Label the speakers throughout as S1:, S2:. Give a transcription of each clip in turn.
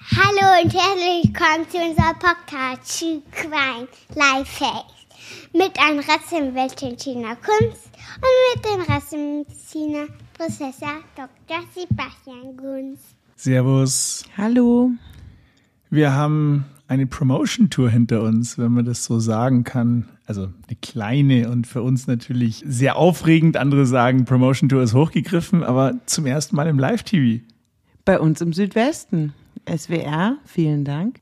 S1: Hallo und herzlich willkommen zu unserem Podcast True Crime Lifehacks mit einem Rassenweltentiner Kunst und mit dem Rassenmediziner Professor Dr. Sebastian Gunz.
S2: Servus.
S3: Hallo.
S2: Wir haben eine Promotion-Tour hinter uns, wenn man das so sagen kann. Also eine kleine und für uns natürlich sehr aufregend. Andere sagen, Promotion-Tour ist hochgegriffen, aber zum ersten Mal im Live-TV.
S3: Bei uns im Südwesten. SWR, vielen Dank.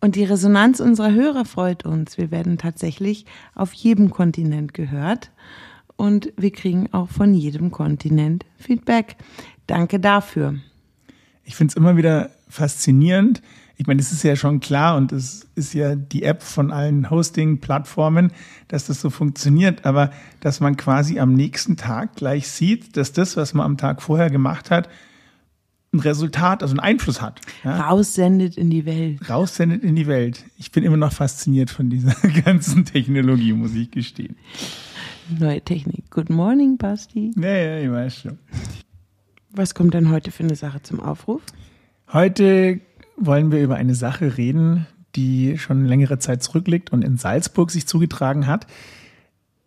S3: Und die Resonanz unserer Hörer freut uns. Wir werden tatsächlich auf jedem Kontinent gehört und wir kriegen auch von jedem Kontinent Feedback. Danke dafür.
S2: Ich finde es immer wieder faszinierend. Ich meine, es ist ja schon klar und es ist ja die App von allen Hosting-Plattformen, dass das so funktioniert, aber dass man quasi am nächsten Tag gleich sieht, dass das, was man am Tag vorher gemacht hat, ein Resultat, also einen Einfluss hat.
S3: Ja? Raussendet in die Welt.
S2: Raussendet in die Welt. Ich bin immer noch fasziniert von dieser ganzen Technologie, muss ich gestehen.
S3: Neue Technik. Good morning, Basti.
S2: Ja, ja, ich weiß schon.
S3: Was kommt denn heute für eine Sache zum Aufruf?
S2: Heute wollen wir über eine Sache reden, die schon längere Zeit zurückliegt und in Salzburg sich zugetragen hat.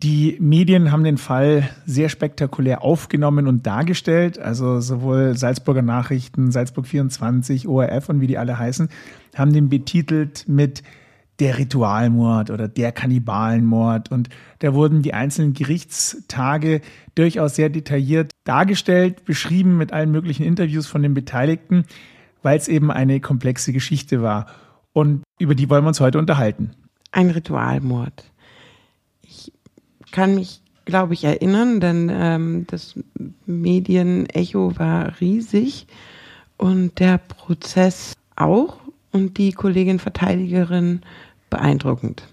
S2: Die Medien haben den Fall sehr spektakulär aufgenommen und dargestellt. Also sowohl Salzburger Nachrichten, Salzburg 24, ORF und wie die alle heißen, haben den betitelt mit der Ritualmord oder der Kannibalenmord. Und da wurden die einzelnen Gerichtstage durchaus sehr detailliert dargestellt, beschrieben mit allen möglichen Interviews von den Beteiligten, weil es eben eine komplexe Geschichte war. Und über die wollen wir uns heute unterhalten.
S3: Ein Ritualmord kann mich, glaube ich, erinnern, denn ähm, das Medienecho war riesig und der Prozess auch und die Kollegin Verteidigerin beeindruckend.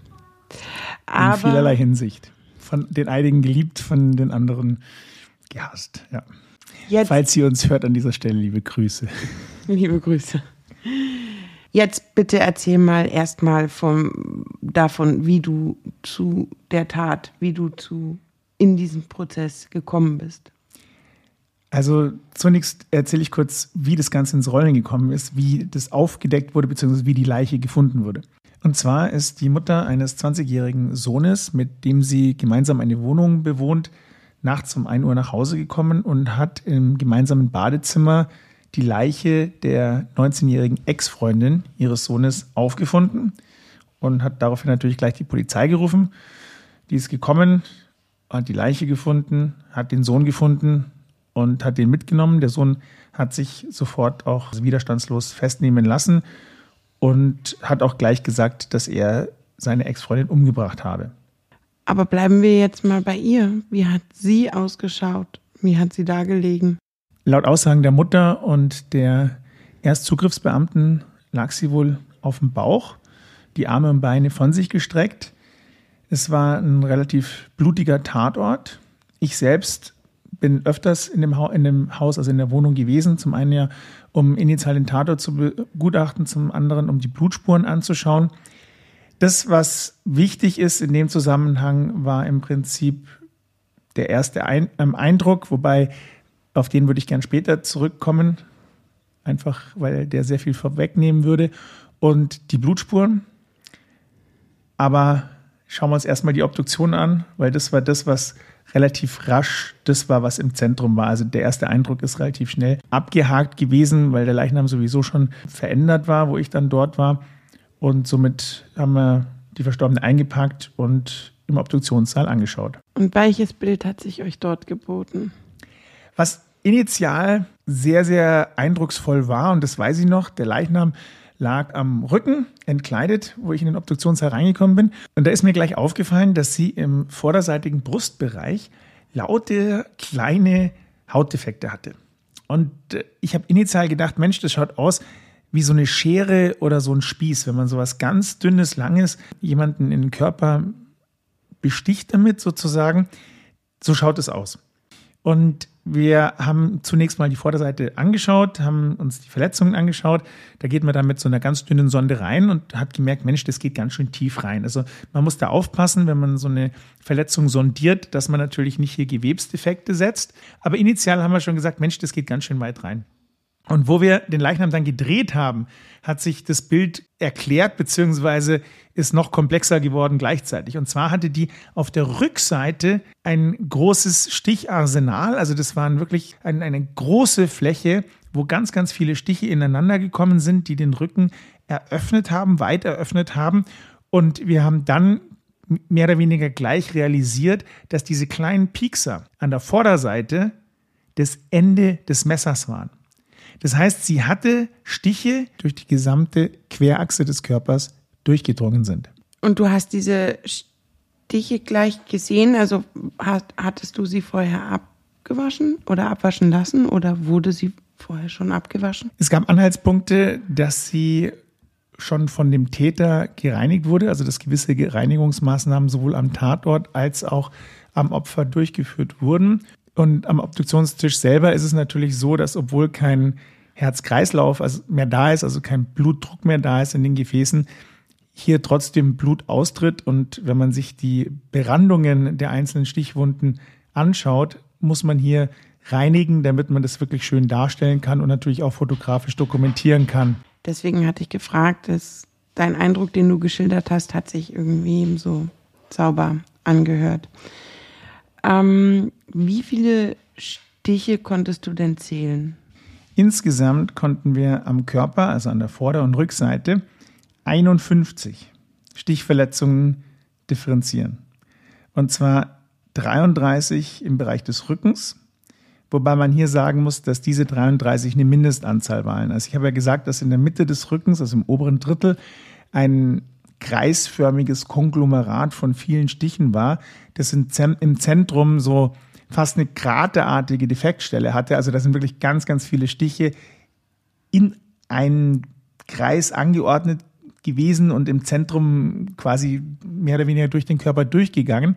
S2: Aber In vielerlei Hinsicht. Von den einigen geliebt, von den anderen gehasst, ja. Jetzt, Falls sie uns hört an dieser Stelle, liebe Grüße.
S3: Liebe Grüße. Jetzt bitte erzähl mal erstmal vom, davon, wie du zu der Tat, wie du zu in diesen Prozess gekommen bist.
S2: Also zunächst erzähle ich kurz, wie das Ganze ins Rollen gekommen ist, wie das aufgedeckt wurde, beziehungsweise wie die Leiche gefunden wurde. Und zwar ist die Mutter eines 20-jährigen Sohnes, mit dem sie gemeinsam eine Wohnung bewohnt, nachts um 1 Uhr nach Hause gekommen und hat im gemeinsamen Badezimmer die Leiche der 19-jährigen Ex-Freundin ihres Sohnes aufgefunden und hat daraufhin natürlich gleich die Polizei gerufen. Die ist gekommen, hat die Leiche gefunden, hat den Sohn gefunden und hat den mitgenommen. Der Sohn hat sich sofort auch widerstandslos festnehmen lassen und hat auch gleich gesagt, dass er seine Ex-Freundin umgebracht habe.
S3: Aber bleiben wir jetzt mal bei ihr. Wie hat sie ausgeschaut? Wie hat sie da gelegen?
S2: Laut Aussagen der Mutter und der Erstzugriffsbeamten lag sie wohl auf dem Bauch, die Arme und Beine von sich gestreckt. Es war ein relativ blutiger Tatort. Ich selbst bin öfters in dem, in dem Haus, also in der Wohnung gewesen. Zum einen ja, um initial den Tatort zu begutachten, zum anderen, um die Blutspuren anzuschauen. Das, was wichtig ist in dem Zusammenhang, war im Prinzip der erste ähm, Eindruck, wobei auf den würde ich gern später zurückkommen, einfach weil der sehr viel vorwegnehmen würde. Und die Blutspuren. Aber schauen wir uns erstmal die Obduktion an, weil das war das, was relativ rasch das war, was im Zentrum war. Also der erste Eindruck ist relativ schnell abgehakt gewesen, weil der Leichnam sowieso schon verändert war, wo ich dann dort war. Und somit haben wir die Verstorbene eingepackt und im Obduktionssaal angeschaut.
S3: Und welches Bild hat sich euch dort geboten?
S2: Was initial sehr, sehr eindrucksvoll war, und das weiß ich noch, der Leichnam lag am Rücken, entkleidet, wo ich in den Obduktionssaal reingekommen bin. Und da ist mir gleich aufgefallen, dass sie im vorderseitigen Brustbereich laute kleine Hautdefekte hatte. Und äh, ich habe initial gedacht, Mensch, das schaut aus wie so eine Schere oder so ein Spieß, wenn man sowas ganz dünnes, langes jemanden in den Körper besticht damit sozusagen. So schaut es aus. Und wir haben zunächst mal die Vorderseite angeschaut, haben uns die Verletzungen angeschaut. Da geht man dann mit so einer ganz dünnen Sonde rein und hat gemerkt, Mensch, das geht ganz schön tief rein. Also man muss da aufpassen, wenn man so eine Verletzung sondiert, dass man natürlich nicht hier Gewebsdefekte setzt. Aber initial haben wir schon gesagt, Mensch, das geht ganz schön weit rein. Und wo wir den Leichnam dann gedreht haben, hat sich das Bild erklärt, beziehungsweise ist noch komplexer geworden gleichzeitig. Und zwar hatte die auf der Rückseite ein großes Sticharsenal. Also das waren wirklich ein, eine große Fläche, wo ganz, ganz viele Stiche ineinander gekommen sind, die den Rücken eröffnet haben, weit eröffnet haben. Und wir haben dann mehr oder weniger gleich realisiert, dass diese kleinen Piekser an der Vorderseite das Ende des Messers waren. Das heißt, sie hatte Stiche durch die gesamte Querachse des Körpers durchgedrungen sind.
S3: Und du hast diese Stiche gleich gesehen, also hat, hattest du sie vorher abgewaschen oder abwaschen lassen oder wurde sie vorher schon abgewaschen?
S2: Es gab Anhaltspunkte, dass sie schon von dem Täter gereinigt wurde, also dass gewisse Reinigungsmaßnahmen sowohl am Tatort als auch am Opfer durchgeführt wurden. Und am Obduktionstisch selber ist es natürlich so, dass obwohl kein Herz-Kreislauf mehr da ist, also kein Blutdruck mehr da ist in den Gefäßen, hier trotzdem Blut austritt. Und wenn man sich die Berandungen der einzelnen Stichwunden anschaut, muss man hier reinigen, damit man das wirklich schön darstellen kann und natürlich auch fotografisch dokumentieren kann.
S3: Deswegen hatte ich gefragt, dass dein Eindruck, den du geschildert hast, hat sich irgendwie so sauber angehört. Ähm, wie viele Stiche konntest du denn zählen?
S2: Insgesamt konnten wir am Körper, also an der Vorder- und Rückseite, 51 Stichverletzungen differenzieren. Und zwar 33 im Bereich des Rückens, wobei man hier sagen muss, dass diese 33 eine Mindestanzahl waren. Also ich habe ja gesagt, dass in der Mitte des Rückens, also im oberen Drittel, ein kreisförmiges Konglomerat von vielen Stichen war, das im Zentrum so fast eine kraterartige Defektstelle hatte. Also da sind wirklich ganz, ganz viele Stiche in einen Kreis angeordnet gewesen und im Zentrum quasi mehr oder weniger durch den Körper durchgegangen.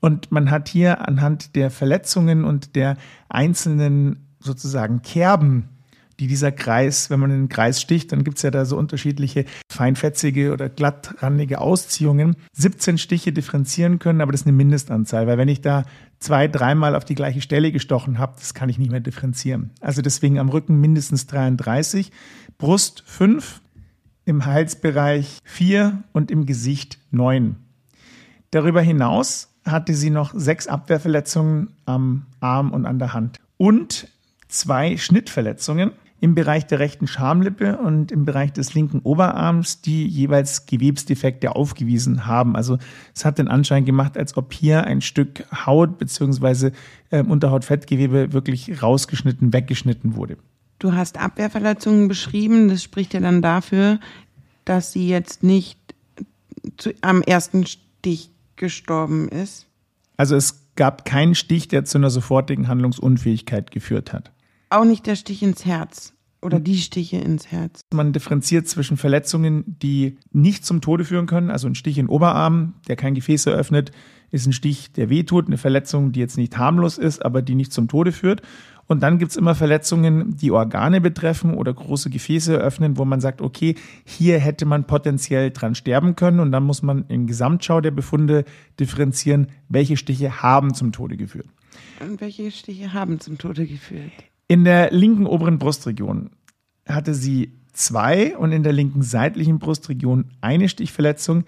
S2: Und man hat hier anhand der Verletzungen und der einzelnen sozusagen Kerben die dieser Kreis, wenn man in den Kreis sticht, dann gibt es ja da so unterschiedliche feinfetzige oder glattrandige Ausziehungen. 17 Stiche differenzieren können, aber das ist eine Mindestanzahl, weil wenn ich da zwei, dreimal auf die gleiche Stelle gestochen habe, das kann ich nicht mehr differenzieren. Also deswegen am Rücken mindestens 33, Brust 5, im Halsbereich 4 und im Gesicht 9. Darüber hinaus hatte sie noch sechs Abwehrverletzungen am Arm und an der Hand und zwei Schnittverletzungen im Bereich der rechten Schamlippe und im Bereich des linken Oberarms, die jeweils Gewebsdefekte aufgewiesen haben. Also es hat den Anschein gemacht, als ob hier ein Stück Haut bzw. Äh, Unterhautfettgewebe wirklich rausgeschnitten, weggeschnitten wurde.
S3: Du hast Abwehrverletzungen beschrieben. Das spricht ja dann dafür, dass sie jetzt nicht zu, am ersten Stich gestorben ist.
S2: Also es gab keinen Stich, der zu einer sofortigen Handlungsunfähigkeit geführt hat.
S3: Auch nicht der Stich ins Herz oder die Stiche ins Herz.
S2: Man differenziert zwischen Verletzungen, die nicht zum Tode führen können. Also ein Stich in den Oberarm, der kein Gefäß eröffnet, ist ein Stich, der wehtut. Eine Verletzung, die jetzt nicht harmlos ist, aber die nicht zum Tode führt. Und dann gibt es immer Verletzungen, die Organe betreffen oder große Gefäße eröffnen, wo man sagt, okay, hier hätte man potenziell dran sterben können. Und dann muss man in Gesamtschau der Befunde differenzieren, welche Stiche haben zum Tode geführt.
S3: Und welche Stiche haben zum Tode geführt?
S2: In der linken oberen Brustregion hatte sie zwei und in der linken seitlichen Brustregion eine Stichverletzung,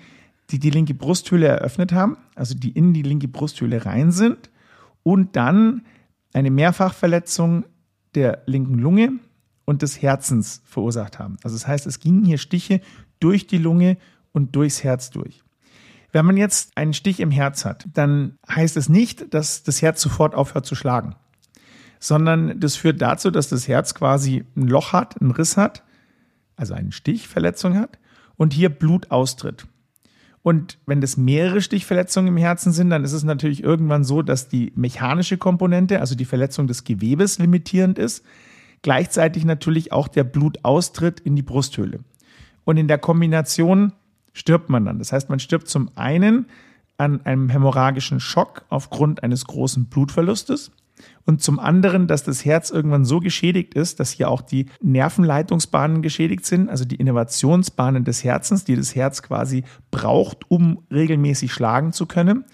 S2: die die linke Brusthöhle eröffnet haben, also die in die linke Brusthöhle rein sind und dann eine Mehrfachverletzung der linken Lunge und des Herzens verursacht haben. Also das heißt, es gingen hier Stiche durch die Lunge und durchs Herz durch. Wenn man jetzt einen Stich im Herz hat, dann heißt es nicht, dass das Herz sofort aufhört zu schlagen sondern das führt dazu, dass das Herz quasi ein Loch hat, einen Riss hat, also eine Stichverletzung hat und hier Blut austritt. Und wenn das mehrere Stichverletzungen im Herzen sind, dann ist es natürlich irgendwann so, dass die mechanische Komponente, also die Verletzung des Gewebes, limitierend ist. Gleichzeitig natürlich auch der Blutaustritt in die Brusthöhle. Und in der Kombination stirbt man dann. Das heißt, man stirbt zum einen an einem hämorrhagischen Schock aufgrund eines großen Blutverlustes und zum anderen, dass das Herz irgendwann so geschädigt ist, dass hier auch die Nervenleitungsbahnen geschädigt sind, also die Innovationsbahnen des Herzens, die das Herz quasi braucht, um regelmäßig schlagen zu können.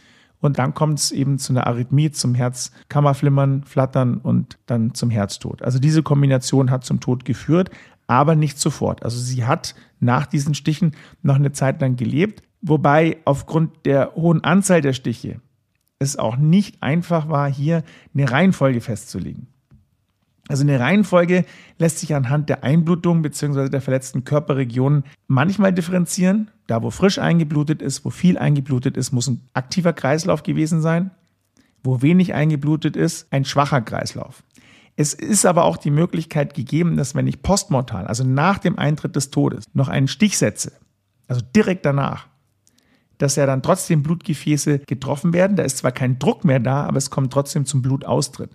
S2: Und dann kommt es eben zu einer Arrhythmie, zum Herzkammerflimmern, Flattern und dann zum Herztod. Also diese Kombination hat zum Tod geführt, aber nicht sofort. Also sie hat nach diesen Stichen noch eine Zeit lang gelebt, wobei aufgrund der hohen Anzahl der Stiche es auch nicht einfach war, hier eine Reihenfolge festzulegen. Also eine Reihenfolge lässt sich anhand der Einblutung bzw. der verletzten Körperregionen manchmal differenzieren. Da, wo frisch eingeblutet ist, wo viel eingeblutet ist, muss ein aktiver Kreislauf gewesen sein. Wo wenig eingeblutet ist, ein schwacher Kreislauf. Es ist aber auch die Möglichkeit gegeben, dass wenn ich postmortal, also nach dem Eintritt des Todes, noch einen Stich setze, also direkt danach, dass ja dann trotzdem Blutgefäße getroffen werden. Da ist zwar kein Druck mehr da, aber es kommt trotzdem zum Blutaustritt.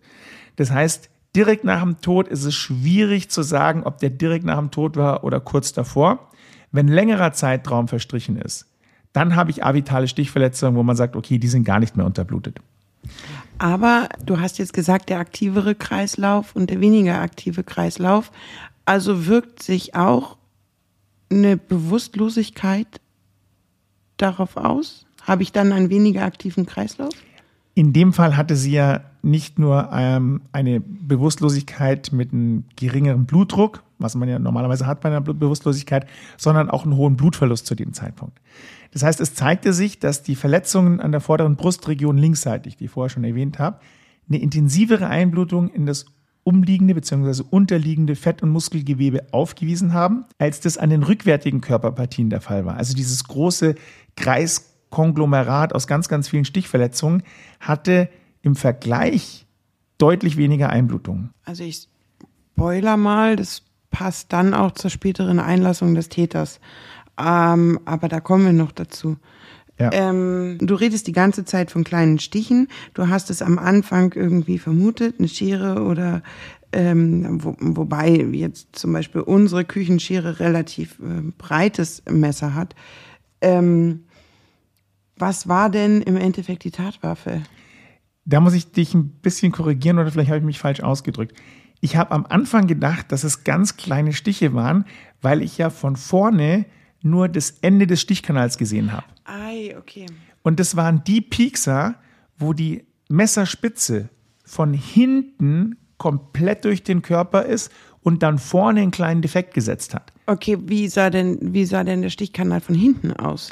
S2: Das heißt, direkt nach dem Tod ist es schwierig zu sagen, ob der direkt nach dem Tod war oder kurz davor. Wenn längerer Zeitraum verstrichen ist, dann habe ich avitale Stichverletzungen, wo man sagt, okay, die sind gar nicht mehr unterblutet.
S3: Aber du hast jetzt gesagt, der aktivere Kreislauf und der weniger aktive Kreislauf. Also wirkt sich auch eine Bewusstlosigkeit darauf aus? Habe ich dann einen weniger aktiven Kreislauf?
S2: In dem Fall hatte sie ja nicht nur ähm, eine Bewusstlosigkeit mit einem geringeren Blutdruck, was man ja normalerweise hat bei einer Bewusstlosigkeit, sondern auch einen hohen Blutverlust zu dem Zeitpunkt. Das heißt, es zeigte sich, dass die Verletzungen an der vorderen Brustregion linksseitig, die ich vorher schon erwähnt habe, eine intensivere Einblutung in das umliegende bzw. unterliegende Fett- und Muskelgewebe aufgewiesen haben, als das an den rückwärtigen Körperpartien der Fall war. Also dieses große Kreiskonglomerat aus ganz, ganz vielen Stichverletzungen hatte im Vergleich deutlich weniger Einblutungen.
S3: Also ich spoiler mal, das passt dann auch zur späteren Einlassung des Täters. Ähm, aber da kommen wir noch dazu. Ja. Ähm, du redest die ganze Zeit von kleinen Stichen. Du hast es am Anfang irgendwie vermutet, eine Schere oder ähm, wo, wobei jetzt zum Beispiel unsere Küchenschere relativ äh, breites Messer hat. Ähm, was war denn im Endeffekt die Tatwaffe?
S2: Da muss ich dich ein bisschen korrigieren oder vielleicht habe ich mich falsch ausgedrückt. Ich habe am Anfang gedacht, dass es ganz kleine Stiche waren, weil ich ja von vorne nur das Ende des Stichkanals gesehen habe.
S3: Ei, okay.
S2: Und das waren die Piekser, wo die Messerspitze von hinten komplett durch den Körper ist und dann vorne einen kleinen Defekt gesetzt hat.
S3: Okay, wie sah denn, wie sah denn der Stichkanal von hinten aus?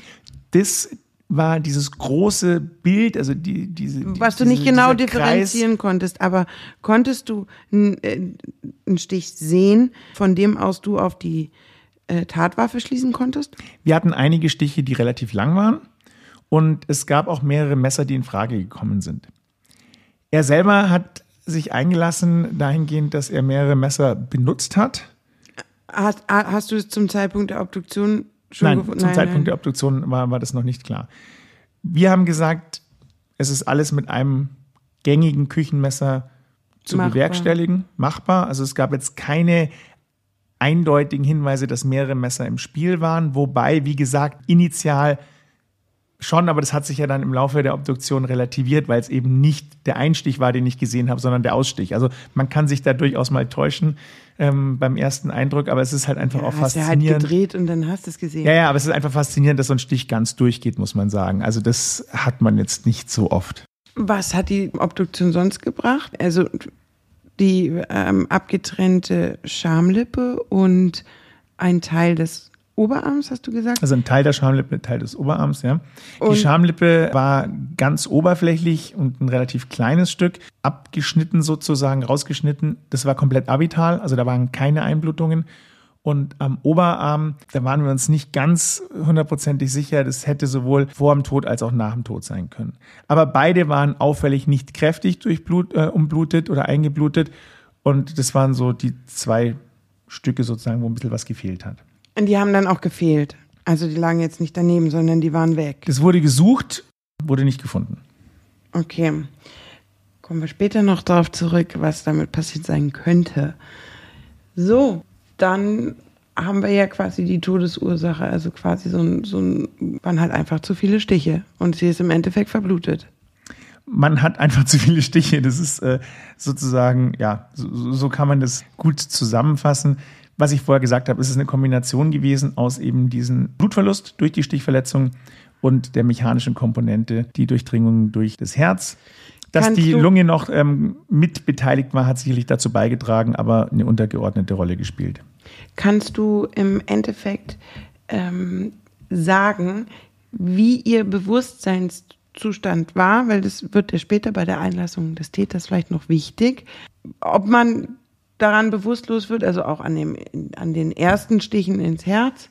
S2: Das war dieses große Bild, also die, diese.
S3: Was du nicht genau differenzieren Kreis. konntest, aber konntest du äh, einen Stich sehen, von dem aus du auf die äh, Tatwaffe schließen konntest?
S2: Wir hatten einige Stiche, die relativ lang waren und es gab auch mehrere Messer, die in Frage gekommen sind. Er selber hat sich eingelassen dahingehend, dass er mehrere Messer benutzt hat.
S3: Hast, hast du es zum Zeitpunkt der Obduktion schon
S2: nein, gefunden? Zum nein, Zeitpunkt nein. der Obduktion war, war das noch nicht klar. Wir haben gesagt, es ist alles mit einem gängigen Küchenmesser zu machbar. bewerkstelligen, machbar. Also es gab jetzt keine eindeutigen Hinweise, dass mehrere Messer im Spiel waren, wobei, wie gesagt, initial schon, aber das hat sich ja dann im Laufe der Obduktion relativiert, weil es eben nicht der Einstich war, den ich gesehen habe, sondern der Ausstich. Also man kann sich da durchaus mal täuschen ähm, beim ersten Eindruck, aber es ist halt einfach
S3: ja,
S2: auch hast faszinierend.
S3: Du halt gedreht und dann hast du es gesehen.
S2: Ja, ja, aber es ist einfach faszinierend, dass so ein Stich ganz durchgeht, muss man sagen. Also das hat man jetzt nicht so oft.
S3: Was hat die Obduktion sonst gebracht? Also die ähm, abgetrennte Schamlippe und ein Teil des Oberarms, hast du gesagt?
S2: Also ein Teil der Schamlippe, ein Teil des Oberarms, ja. Und die Schamlippe war ganz oberflächlich und ein relativ kleines Stück, abgeschnitten sozusagen, rausgeschnitten. Das war komplett abital, also da waren keine Einblutungen. Und am Oberarm, da waren wir uns nicht ganz hundertprozentig sicher, das hätte sowohl vor dem Tod als auch nach dem Tod sein können. Aber beide waren auffällig nicht kräftig durchblut, äh, umblutet oder eingeblutet. Und das waren so die zwei Stücke sozusagen, wo ein bisschen was gefehlt hat.
S3: Und die haben dann auch gefehlt. Also die lagen jetzt nicht daneben, sondern die waren weg.
S2: Das wurde gesucht, wurde nicht gefunden.
S3: Okay. Kommen wir später noch darauf zurück, was damit passiert sein könnte. So, dann haben wir ja quasi die Todesursache, also quasi so ein, so ein, waren halt einfach zu viele Stiche und sie ist im Endeffekt verblutet.
S2: Man hat einfach zu viele Stiche. Das ist äh, sozusagen, ja, so, so kann man das gut zusammenfassen. Was ich vorher gesagt habe, ist es eine Kombination gewesen aus eben diesem Blutverlust durch die Stichverletzung und der mechanischen Komponente, die Durchdringung durch das Herz. Dass
S3: Kannst
S2: die Lunge noch ähm, mit beteiligt war, hat sicherlich dazu beigetragen, aber eine untergeordnete Rolle gespielt.
S3: Kannst du im Endeffekt ähm, sagen, wie ihr Bewusstseinszustand war, weil das wird ja später bei der Einlassung des Täters vielleicht noch wichtig, ob man daran bewusstlos wird, also auch an, dem, an den ersten Stichen ins Herz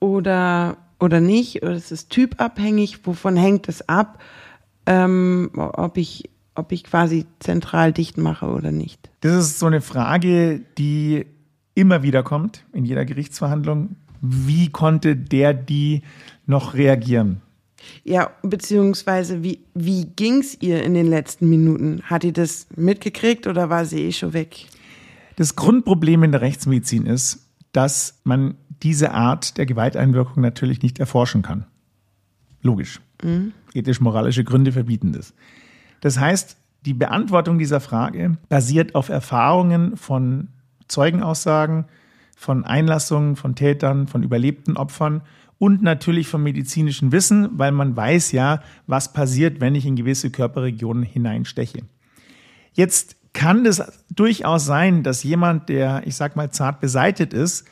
S3: oder, oder nicht, oder es ist typabhängig, wovon hängt es ab, ähm, ob, ich, ob ich quasi zentral dicht mache oder nicht.
S2: Das ist so eine Frage, die immer wieder kommt in jeder Gerichtsverhandlung. Wie konnte der, die noch reagieren?
S3: Ja, beziehungsweise wie, wie ging's ihr in den letzten Minuten? Hat die das mitgekriegt oder war sie eh schon weg?
S2: Das Grundproblem in der Rechtsmedizin ist, dass man diese Art der Gewalteinwirkung natürlich nicht erforschen kann. Logisch. Ethisch-moralische Gründe verbieten das. Das heißt, die Beantwortung dieser Frage basiert auf Erfahrungen von Zeugenaussagen, von Einlassungen von Tätern, von überlebten Opfern und natürlich vom medizinischen Wissen, weil man weiß ja, was passiert, wenn ich in gewisse Körperregionen hineinsteche. Jetzt kann es durchaus sein, dass jemand, der, ich sag mal, zart beseitet ist,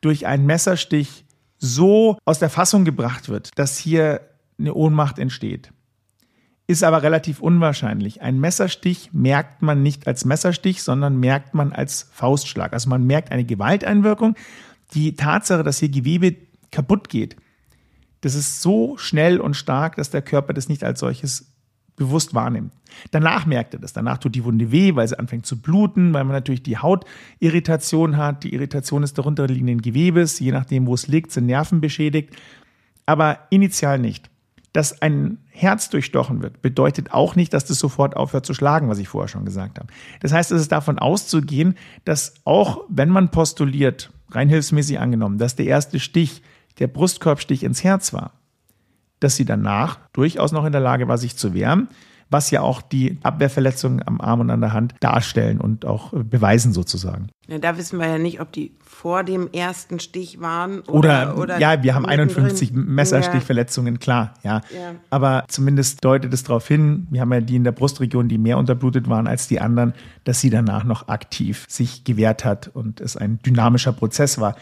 S2: durch einen Messerstich so aus der Fassung gebracht wird, dass hier eine Ohnmacht entsteht. Ist aber relativ unwahrscheinlich. Ein Messerstich merkt man nicht als Messerstich, sondern merkt man als Faustschlag. Also man merkt eine Gewalteinwirkung. Die Tatsache, dass hier Gewebe kaputt geht, das ist so schnell und stark, dass der Körper das nicht als solches bewusst wahrnimmt. Danach merkt er das. Danach tut die Wunde weh, weil sie anfängt zu bluten, weil man natürlich die Hautirritation hat. Die Irritation des darunterliegenden Gewebes. Je nachdem, wo es liegt, sind Nerven beschädigt. Aber initial nicht. Dass ein Herz durchstochen wird, bedeutet auch nicht, dass das sofort aufhört zu schlagen, was ich vorher schon gesagt habe. Das heißt, es ist davon auszugehen, dass auch wenn man postuliert, rein hilfsmäßig angenommen, dass der erste Stich der Brustkorbstich ins Herz war, dass sie danach durchaus noch in der Lage war, sich zu wehren, was ja auch die Abwehrverletzungen am Arm und an der Hand darstellen und auch äh, beweisen sozusagen.
S3: Ja, da wissen wir ja nicht, ob die vor dem ersten Stich waren
S2: Oder,
S3: oder, oder
S2: ja, wir haben
S3: mittendrin.
S2: 51 Messerstichverletzungen, klar, ja.
S3: Ja.
S2: Aber zumindest deutet es darauf hin, wir haben ja die in der Brustregion, die mehr unterblutet waren als die anderen, dass sie danach noch aktiv sich gewehrt hat und es ein dynamischer Prozess war.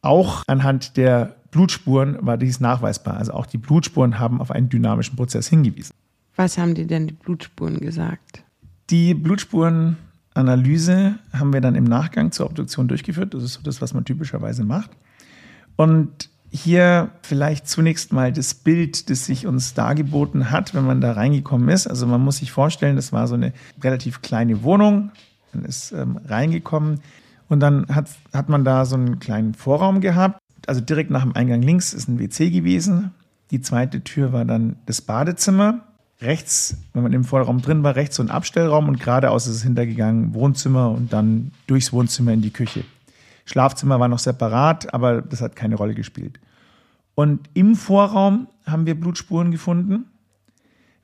S2: Auch anhand der Blutspuren war dies nachweisbar. Also auch die Blutspuren haben auf einen dynamischen Prozess hingewiesen.
S3: Was haben die denn die Blutspuren gesagt?
S2: Die Blutspurenanalyse haben wir dann im Nachgang zur Obduktion durchgeführt. Das ist so das, was man typischerweise macht. Und hier vielleicht zunächst mal das Bild, das sich uns dargeboten hat, wenn man da reingekommen ist. Also man muss sich vorstellen, das war so eine relativ kleine Wohnung. Man ist ähm, reingekommen und dann hat, hat man da so einen kleinen Vorraum gehabt. Also direkt nach dem Eingang links ist ein WC gewesen. Die zweite Tür war dann das Badezimmer. Rechts, wenn man im Vorraum drin war, rechts so ein Abstellraum und geradeaus ist es hintergegangen, Wohnzimmer und dann durchs Wohnzimmer in die Küche. Schlafzimmer war noch separat, aber das hat keine Rolle gespielt. Und im Vorraum haben wir Blutspuren gefunden.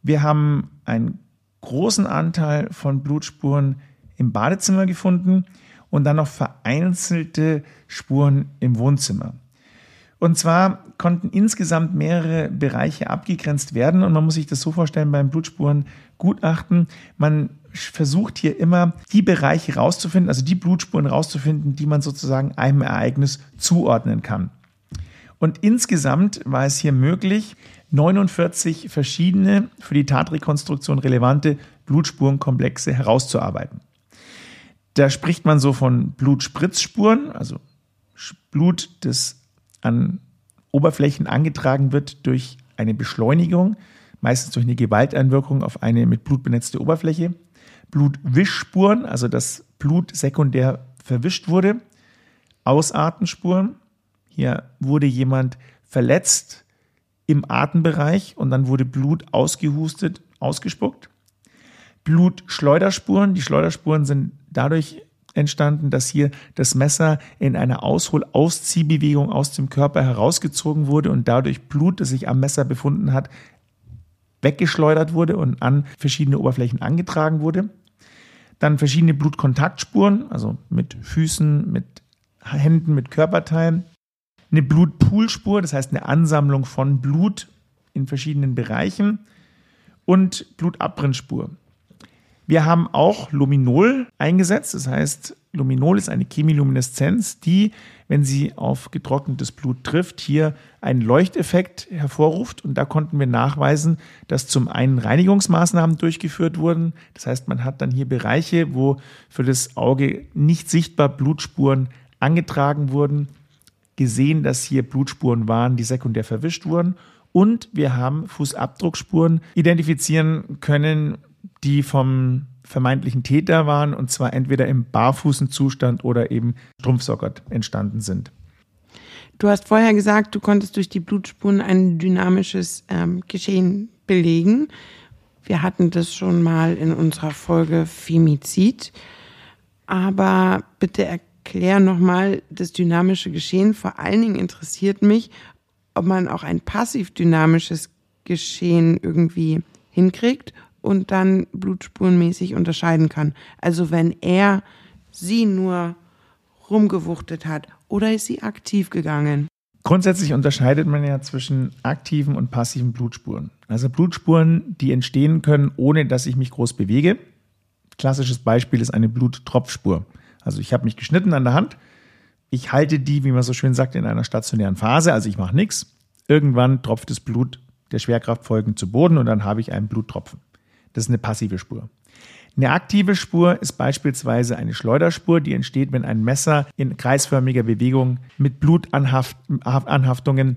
S2: Wir haben einen großen Anteil von Blutspuren im Badezimmer gefunden und dann noch vereinzelte Spuren im Wohnzimmer. Und zwar konnten insgesamt mehrere Bereiche abgegrenzt werden und man muss sich das so vorstellen beim Blutspurengutachten, man versucht hier immer die Bereiche rauszufinden, also die Blutspuren rauszufinden, die man sozusagen einem Ereignis zuordnen kann. Und insgesamt war es hier möglich, 49 verschiedene für die Tatrekonstruktion relevante Blutspurenkomplexe herauszuarbeiten. Da spricht man so von Blutspritzspuren, also Blut, das an Oberflächen angetragen wird durch eine Beschleunigung, meistens durch eine Gewalteinwirkung auf eine mit Blut benetzte Oberfläche. Blutwischspuren, also das Blut sekundär verwischt wurde. Ausartenspuren, hier wurde jemand verletzt im Atembereich und dann wurde Blut ausgehustet, ausgespuckt. Blutschleuderspuren, die Schleuderspuren sind dadurch entstanden, dass hier das Messer in einer Aushol-Ausziehbewegung aus dem Körper herausgezogen wurde und dadurch Blut, das sich am Messer befunden hat, weggeschleudert wurde und an verschiedene Oberflächen angetragen wurde. Dann verschiedene Blutkontaktspuren, also mit Füßen, mit Händen, mit Körperteilen. Eine Blutpoolspur, das heißt eine Ansammlung von Blut in verschiedenen Bereichen und Blutabbrennspur. Wir haben auch Luminol eingesetzt, das heißt, Luminol ist eine Chemilumineszenz, die, wenn sie auf getrocknetes Blut trifft, hier einen Leuchteffekt hervorruft. Und da konnten wir nachweisen, dass zum einen Reinigungsmaßnahmen durchgeführt wurden. Das heißt, man hat dann hier Bereiche, wo für das Auge nicht sichtbar Blutspuren angetragen wurden, gesehen, dass hier Blutspuren waren, die sekundär verwischt wurden. Und wir haben Fußabdruckspuren identifizieren können, die vom vermeintlichen Täter waren und zwar entweder im barfußen Zustand oder eben strumpfsockert entstanden sind.
S3: Du hast vorher gesagt, du konntest durch die Blutspuren ein dynamisches ähm, Geschehen belegen. Wir hatten das schon mal in unserer Folge Femizid. Aber bitte erklär nochmal das dynamische Geschehen. Vor allen Dingen interessiert mich, ob man auch ein passiv dynamisches Geschehen irgendwie hinkriegt und dann blutspurenmäßig unterscheiden kann. Also wenn er sie nur rumgewuchtet hat oder ist sie aktiv gegangen?
S2: Grundsätzlich unterscheidet man ja zwischen aktiven und passiven Blutspuren. Also Blutspuren, die entstehen können, ohne dass ich mich groß bewege. Klassisches Beispiel ist eine Bluttropfspur. Also ich habe mich geschnitten an der Hand. Ich halte die, wie man so schön sagt, in einer stationären Phase. Also ich mache nichts. Irgendwann tropft das Blut der Schwerkraft folgend zu Boden und dann habe ich einen Bluttropfen. Das ist eine passive Spur. Eine aktive Spur ist beispielsweise eine Schleuderspur, die entsteht, wenn ein Messer in kreisförmiger Bewegung mit Blutanhaftungen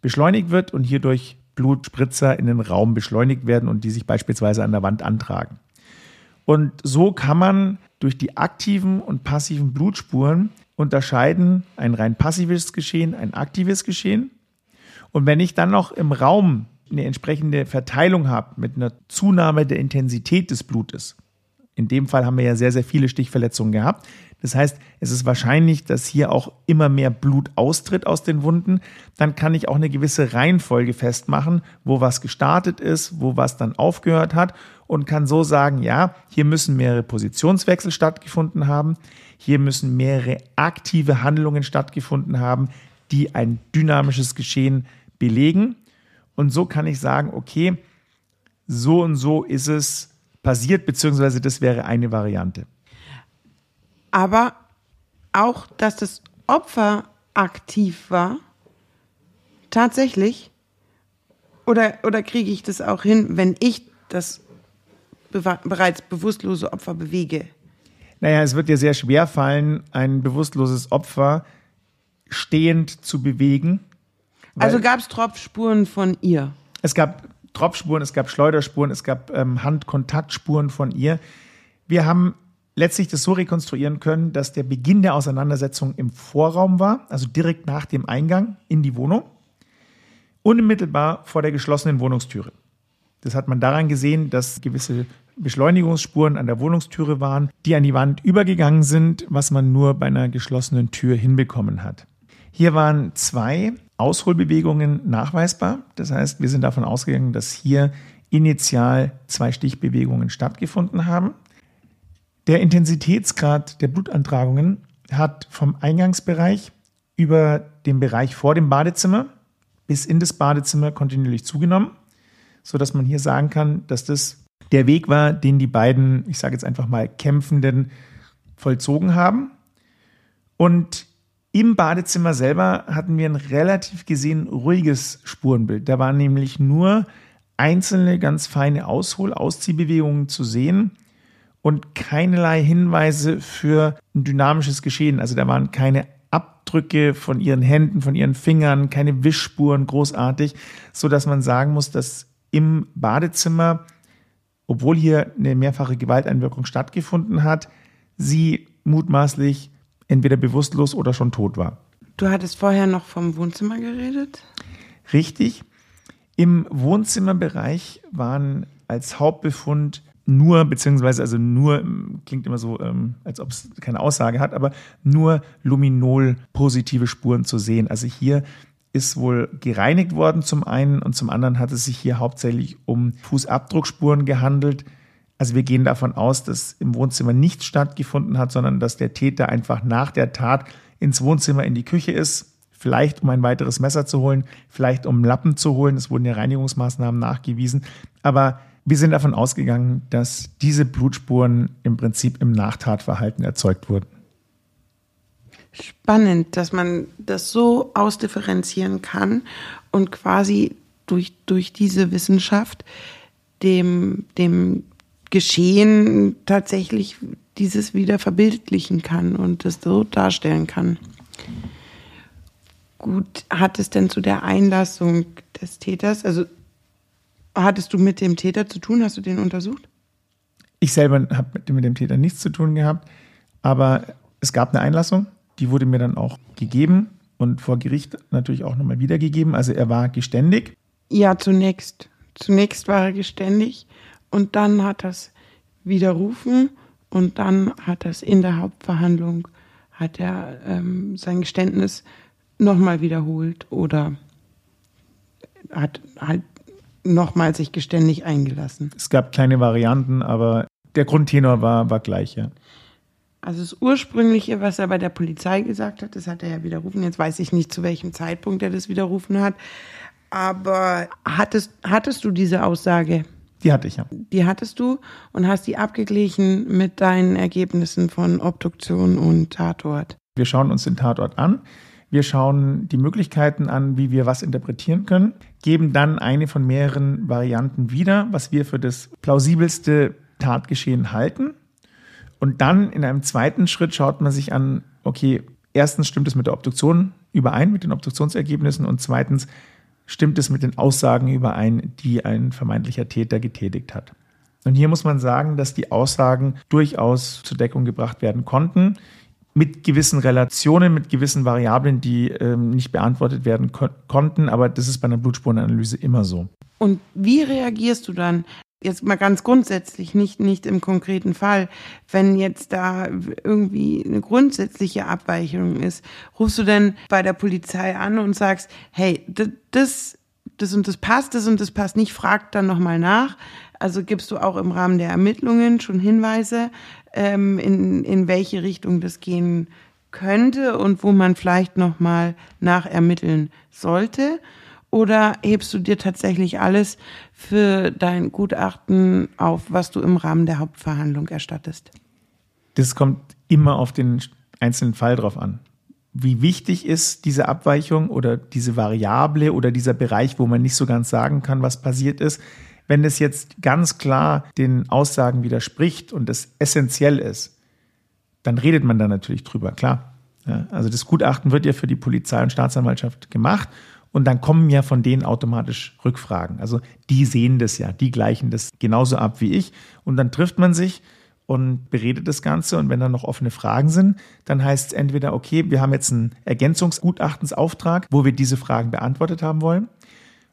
S2: beschleunigt wird und hierdurch Blutspritzer in den Raum beschleunigt werden und die sich beispielsweise an der Wand antragen. Und so kann man durch die aktiven und passiven Blutspuren unterscheiden ein rein passives Geschehen, ein aktives Geschehen. Und wenn ich dann noch im Raum eine entsprechende Verteilung habe mit einer Zunahme der Intensität des Blutes, in dem Fall haben wir ja sehr, sehr viele Stichverletzungen gehabt. Das heißt, es ist wahrscheinlich, dass hier auch immer mehr Blut austritt aus den Wunden. Dann kann ich auch eine gewisse Reihenfolge festmachen, wo was gestartet ist, wo was dann aufgehört hat und kann so sagen, ja, hier müssen mehrere Positionswechsel stattgefunden haben. Hier müssen mehrere aktive Handlungen stattgefunden haben, die ein dynamisches Geschehen belegen. Und so kann ich sagen, okay, so und so ist es passiert, beziehungsweise das wäre eine Variante.
S3: Aber auch, dass das Opfer aktiv war, tatsächlich, oder, oder kriege ich das auch hin, wenn ich das bereits bewusstlose Opfer bewege?
S2: Naja, es wird dir sehr schwer fallen, ein bewusstloses Opfer stehend zu bewegen.
S3: Also gab es Tropfspuren von ihr?
S2: Es gab Tropfspuren, es gab Schleuderspuren, es gab ähm, Handkontaktspuren von ihr. Wir haben letztlich das so rekonstruieren können, dass der Beginn der Auseinandersetzung im Vorraum war, also direkt nach dem Eingang in die Wohnung, unmittelbar vor der geschlossenen Wohnungstüre. Das hat man daran gesehen, dass gewisse Beschleunigungsspuren an der Wohnungstüre waren, die an die Wand übergegangen sind, was man nur bei einer geschlossenen Tür hinbekommen hat. Hier waren zwei Ausholbewegungen nachweisbar. Das heißt, wir sind davon ausgegangen, dass hier initial zwei Stichbewegungen stattgefunden haben. Der Intensitätsgrad der Blutantragungen hat vom Eingangsbereich über den Bereich vor dem Badezimmer bis in das Badezimmer kontinuierlich zugenommen, sodass man hier sagen kann, dass das der Weg war, den die beiden, ich sage jetzt einfach mal, Kämpfenden vollzogen haben. Und im Badezimmer selber hatten wir ein relativ gesehen ruhiges Spurenbild. Da waren nämlich nur einzelne ganz feine Aushol-, Ausziehbewegungen zu sehen und keinerlei Hinweise für ein dynamisches Geschehen. Also da waren keine Abdrücke von ihren Händen, von ihren Fingern, keine Wischspuren großartig, so dass man sagen muss, dass im Badezimmer, obwohl hier eine mehrfache Gewalteinwirkung stattgefunden hat, sie mutmaßlich entweder bewusstlos oder schon tot war.
S3: Du hattest vorher noch vom Wohnzimmer geredet?
S2: Richtig. Im Wohnzimmerbereich waren als Hauptbefund nur, beziehungsweise also nur, klingt immer so, ähm, als ob es keine Aussage hat, aber nur Luminol-positive Spuren zu sehen. Also hier ist wohl gereinigt worden zum einen und zum anderen hat es sich hier hauptsächlich um Fußabdruckspuren gehandelt, also wir gehen davon aus, dass im Wohnzimmer nichts stattgefunden hat, sondern dass der Täter einfach nach der Tat ins Wohnzimmer in die Küche ist, vielleicht um ein weiteres Messer zu holen, vielleicht um Lappen zu holen. Es wurden ja Reinigungsmaßnahmen nachgewiesen. Aber wir sind davon ausgegangen, dass diese Blutspuren im Prinzip im Nachtatverhalten erzeugt wurden.
S3: Spannend, dass man das so ausdifferenzieren kann und quasi durch, durch diese Wissenschaft dem, dem Geschehen tatsächlich dieses wieder verbildlichen kann und das so darstellen kann. Gut, hat es denn zu der Einlassung des Täters, also hattest du mit dem Täter zu tun? Hast du den untersucht?
S2: Ich selber habe mit, mit dem Täter nichts zu tun gehabt, aber es gab eine Einlassung, die wurde mir dann auch gegeben und vor Gericht natürlich auch nochmal wiedergegeben. Also er war geständig.
S3: Ja, zunächst. Zunächst war er geständig und dann hat es widerrufen und dann hat es in der Hauptverhandlung, hat er ähm, sein Geständnis nochmal wiederholt oder hat halt nochmal sich geständig eingelassen.
S2: Es gab kleine Varianten, aber der Grundtenor war, war gleich, ja.
S3: Also das Ursprüngliche, was er bei der Polizei gesagt hat, das hat er ja widerrufen. Jetzt weiß ich nicht, zu welchem Zeitpunkt er das widerrufen hat. Aber hattest, hattest du diese Aussage?
S2: Die hatte ich ja.
S3: Die hattest du und hast die abgeglichen mit deinen Ergebnissen von Obduktion und Tatort.
S2: Wir schauen uns den Tatort an. Wir schauen die Möglichkeiten an, wie wir was interpretieren können, geben dann eine von mehreren Varianten wieder, was wir für das plausibelste Tatgeschehen halten. Und dann in einem zweiten Schritt schaut man sich an, okay, erstens stimmt es mit der Obduktion überein, mit den Obduktionsergebnissen und zweitens stimmt es mit den Aussagen überein, die ein vermeintlicher Täter getätigt hat. Und hier muss man sagen, dass die Aussagen durchaus zur Deckung gebracht werden konnten, mit gewissen Relationen, mit gewissen Variablen, die ähm, nicht beantwortet werden ko konnten. Aber das ist bei einer Blutspurenanalyse immer so.
S3: Und wie reagierst du dann? Jetzt mal ganz grundsätzlich, nicht, nicht im konkreten Fall. Wenn jetzt da irgendwie eine grundsätzliche Abweichung ist, rufst du denn bei der Polizei an und sagst, hey, das, das und das passt, das und das passt nicht, frag dann nochmal nach. Also gibst du auch im Rahmen der Ermittlungen schon Hinweise, ähm, in, in welche Richtung das gehen könnte und wo man vielleicht nochmal nachermitteln sollte? Oder hebst du dir tatsächlich alles für dein Gutachten auf, was du im Rahmen der Hauptverhandlung erstattest?
S2: Das kommt immer auf den einzelnen Fall drauf an. Wie wichtig ist diese Abweichung oder diese Variable oder dieser Bereich, wo man nicht so ganz sagen kann, was passiert ist. Wenn es jetzt ganz klar den Aussagen widerspricht und es essentiell ist, dann redet man da natürlich drüber, klar. Ja, also das Gutachten wird ja für die Polizei und Staatsanwaltschaft gemacht und dann kommen ja von denen automatisch Rückfragen. Also die sehen das ja, die gleichen das genauso ab wie ich. Und dann trifft man sich und beredet das Ganze. Und wenn dann noch offene Fragen sind, dann heißt es entweder, okay, wir haben jetzt einen Ergänzungsgutachtensauftrag, wo wir diese Fragen beantwortet haben wollen.